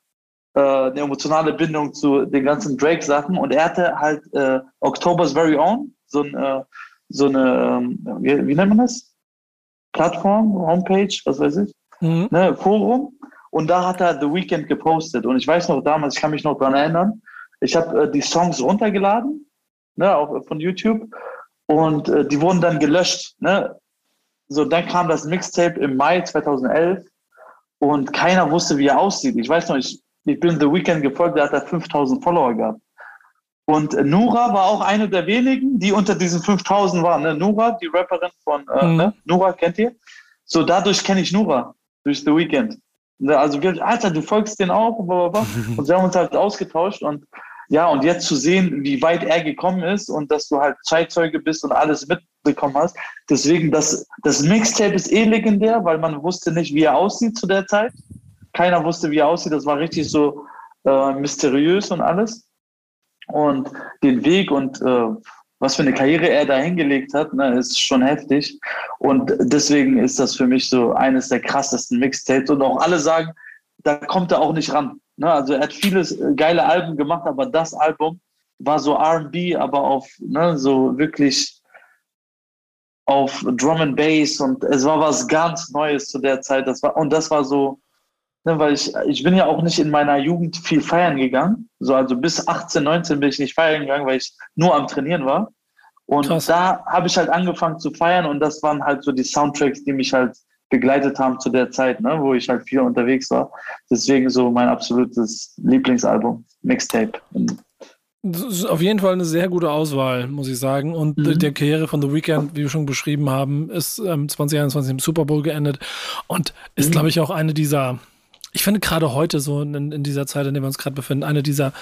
äh, eine emotionale Bindung zu den ganzen Drake-Sachen. Und er hatte halt äh, October's Very Own, so, ein, äh, so eine, ähm, wie, wie, nennt man das? Plattform, Homepage, was weiß ich, mhm. ne, Forum. Und da hat er The Weeknd gepostet. Und ich weiß noch damals, ich kann mich noch daran erinnern, ich habe äh, die Songs runtergeladen, ne, auch von YouTube. Und äh, die wurden dann gelöscht. Ne? So, dann kam das Mixtape im Mai 2011 und keiner wusste, wie er aussieht. Ich weiß noch, ich, ich bin The Weeknd gefolgt, der hat da 5000 Follower gehabt. Und äh, Nura war auch eine der wenigen, die unter diesen 5000 waren. Ne? Nura, die Rapperin von äh, mhm. ne? Nura, kennt ihr? So, dadurch kenne ich Nura, durch The Weeknd. Ne, also, wir, Alter, du folgst den auch. Und, und wir haben uns halt ausgetauscht und ja, und jetzt zu sehen, wie weit er gekommen ist und dass du halt Zeitzeuge bist und alles mitbekommen hast. Deswegen, das, das Mixtape ist eh legendär, weil man wusste nicht, wie er aussieht zu der Zeit. Keiner wusste, wie er aussieht. Das war richtig so äh, mysteriös und alles. Und den Weg und äh, was für eine Karriere er da hingelegt hat, ne, ist schon heftig. Und deswegen ist das für mich so eines der krassesten Mixtapes. Und auch alle sagen, da kommt er auch nicht ran. Ne? Also er hat viele äh, geile Alben gemacht, aber das Album war so RB, aber auf ne, so wirklich auf Drum and Bass und es war was ganz Neues zu der Zeit. Das war, und das war so, ne, weil ich, ich bin ja auch nicht in meiner Jugend viel feiern gegangen. So, also bis 18, 19 bin ich nicht feiern gegangen, weil ich nur am Trainieren war. Und Krass. da habe ich halt angefangen zu feiern und das waren halt so die Soundtracks, die mich halt begleitet haben zu der Zeit, ne, wo ich halt viel unterwegs war. Deswegen so mein absolutes Lieblingsalbum, Mixtape. Das ist auf jeden Fall eine sehr gute Auswahl, muss ich sagen. Und mhm. der Karriere von The Weeknd, wie wir schon beschrieben haben, ist ähm, 2021 im Super Bowl geendet und ist, mhm. glaube ich, auch eine dieser, ich finde gerade heute so in, in, dieser Zeit, in der wir uns gerade befinden, eine dieser,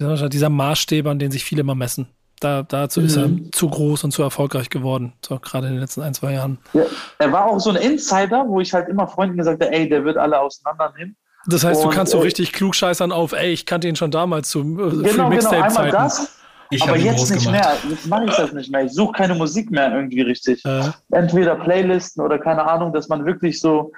dieser Maßstäbe, an denen sich viele immer messen. Da, dazu mhm. ist er mhm. zu groß und zu erfolgreich geworden, so gerade in den letzten ein, zwei Jahren. Ja, er war auch so ein Insider, wo ich halt immer Freunden gesagt habe, ey, der wird alle auseinandernehmen. Das heißt, und, du kannst so äh, richtig klug scheißern auf, ey, ich kannte ihn schon damals zu äh, genau, genau, einmal das, ich aber jetzt nicht gemacht. mehr. Jetzt mache ich das nicht mehr. Ich suche keine Musik mehr irgendwie richtig. Äh. Entweder Playlisten oder keine Ahnung, dass man wirklich so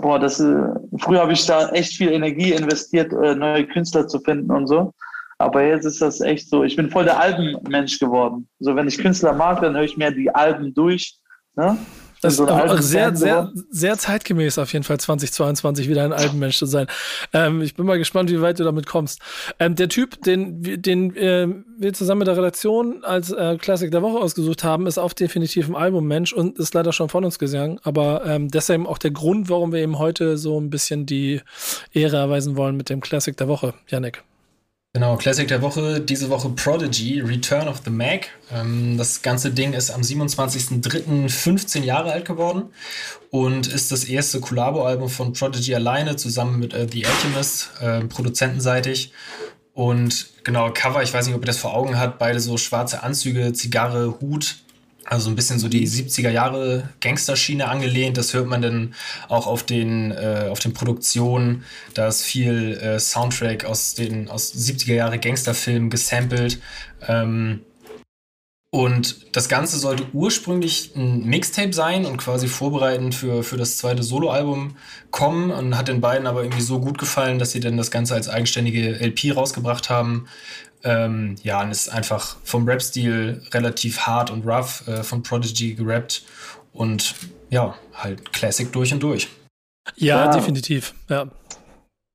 boah, das, äh, früher habe ich da echt viel Energie investiert, neue Künstler zu finden und so. Aber jetzt ist das echt so, ich bin voll der Albenmensch geworden. So, wenn ich Künstler mag, dann höre ich mir die Alben durch. Ne? Das ist auch sehr, sehr, sehr zeitgemäß auf jeden Fall 2022 wieder ein Albenmensch zu sein. Ähm, ich bin mal gespannt, wie weit du damit kommst. Ähm, der Typ, den, den äh, wir zusammen mit der Redaktion als äh, Klassik der Woche ausgesucht haben, ist auch definitiv ein Albummensch und ist leider schon von uns gegangen. Aber ähm, deshalb auch der Grund, warum wir ihm heute so ein bisschen die Ehre erweisen wollen mit dem Klassik der Woche. Janik. Genau, Classic der Woche, diese Woche Prodigy, Return of the Mac. Ähm, das ganze Ding ist am 27.03. 15 Jahre alt geworden und ist das erste Collabo-Album von Prodigy alleine zusammen mit äh, The Alchemist, äh, produzentenseitig. Und genau, Cover, ich weiß nicht, ob ihr das vor Augen habt, beide so schwarze Anzüge, Zigarre, Hut, also ein bisschen so die 70er Jahre Gangsterschiene angelehnt. Das hört man dann auch auf den, äh, auf den Produktionen. Da ist viel äh, Soundtrack aus den aus 70er Jahre Gangsterfilmen gesampelt. Ähm, und das Ganze sollte ursprünglich ein Mixtape sein und quasi vorbereitend für, für das zweite Soloalbum kommen und hat den beiden aber irgendwie so gut gefallen, dass sie dann das Ganze als eigenständige LP rausgebracht haben. Ähm, ja, und ist einfach vom Rap-Stil relativ hart und rough äh, von Prodigy gerappt und ja, halt Classic durch und durch. Ja, ja. definitiv. Ja.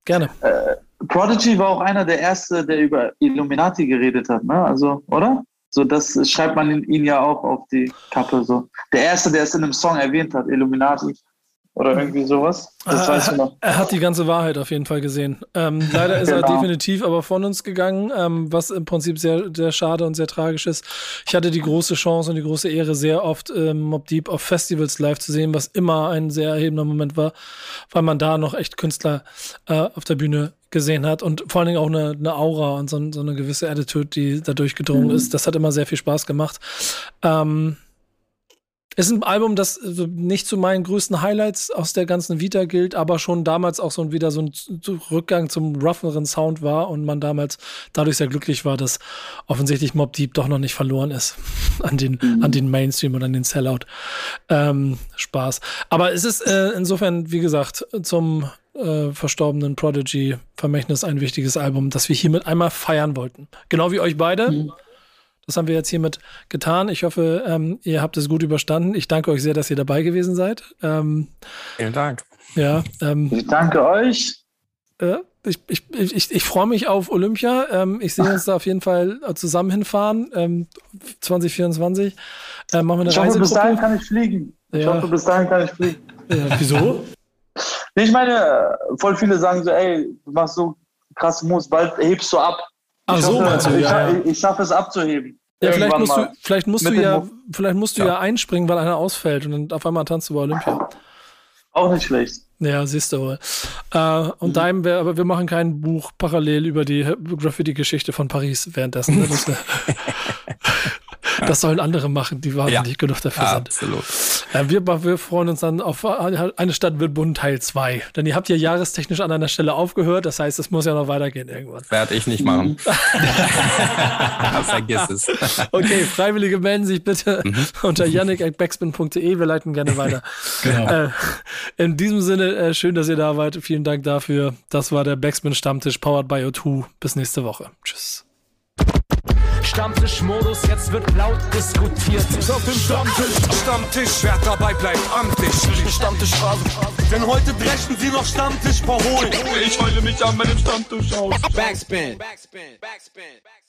Gerne. Äh, Prodigy war auch einer der Ersten, der über Illuminati geredet hat, ne? Also, oder? So, das schreibt man ihn ja auch auf die Kappe. So. Der Erste, der es in einem Song erwähnt hat, Illuminati. Oder irgendwie sowas. Das äh, weißt du noch. Er hat die ganze Wahrheit auf jeden Fall gesehen. Ähm, leider ist genau. er definitiv aber von uns gegangen, ähm, was im Prinzip sehr, sehr schade und sehr tragisch ist. Ich hatte die große Chance und die große Ehre, sehr oft ähm, Mob Deep auf Festivals live zu sehen, was immer ein sehr erhebender Moment war, weil man da noch echt Künstler äh, auf der Bühne gesehen hat und vor allen Dingen auch eine, eine Aura und so, so, eine gewisse Attitude, die da durchgedrungen mhm. ist. Das hat immer sehr viel Spaß gemacht. Ähm, Ist ein Album, das also nicht zu meinen größten Highlights aus der ganzen Vita gilt, aber schon damals auch so wieder so ein Rückgang zum rougheren Sound war und man damals dadurch sehr glücklich war, dass offensichtlich Mob Deep doch noch nicht verloren ist an den, mhm. an den Mainstream und an den Sellout. Ähm, Spaß. Aber es ist äh, insofern, wie gesagt, zum äh, verstorbenen Prodigy Vermächtnis ein wichtiges Album, das wir hiermit einmal feiern wollten. Genau wie euch beide. Mhm. Das haben wir jetzt hiermit getan. Ich hoffe, ähm, ihr habt es gut überstanden. Ich danke euch sehr, dass ihr dabei gewesen seid. Ähm, Vielen Dank. Ja, ähm, ich danke euch. Äh, ich, ich, ich, ich freue mich auf Olympia. Ähm, ich sehe uns da auf jeden Fall zusammen hinfahren. Ähm, 2024. Äh, machen wir eine ich hoffe, bis dahin kann ich fliegen. Ich ja. hoffe, bis dahin kann ich fliegen. Ja, wieso? ich meine, voll viele sagen so, ey, du machst so krass Moves, bald hebst du ab. Ach so, meinst du, ich, ja. ich, ich schaffe es abzuheben. Ja, vielleicht musst, du, vielleicht musst du ja, vielleicht musst du ja. ja einspringen, weil einer ausfällt und dann auf einmal tanzt du bei Olympia. Auch nicht schlecht. Ja, siehst du wohl. Äh, und mhm. Daim, wir, aber wir machen kein Buch parallel über die Graffiti-Geschichte von Paris währenddessen. Ne? Das, sollen andere machen, die wahnsinnig ja, genug dafür sind. Absolut. Ja, wir, wir freuen uns dann auf eine Stadt wird bunt Teil 2. Denn ihr habt ja jahrestechnisch an einer Stelle aufgehört. Das heißt, es muss ja noch weitergehen irgendwann. Werde ich nicht machen. Vergiss es. Okay, Freiwillige melden sich bitte mhm. unter yannick.backspin.de. Wir leiten gerne weiter. genau. Äh, in diesem Sinne, äh, schön, dass ihr da wart. Vielen Dank dafür. Das war der Backspin Stammtisch, powered by O2. Bis nächste Woche. Tschüss. Stammtischmodus, jetzt wird laut diskutiert. Auf dem Stammtisch, Stammtisch, wer dabei bleibt am Tisch. Stammtisch denn heute brechen sie noch Stammtisch verholen. Ich heule mich an meinem Stammtisch aus. Backspin. Backspin. Backspin. Backspin.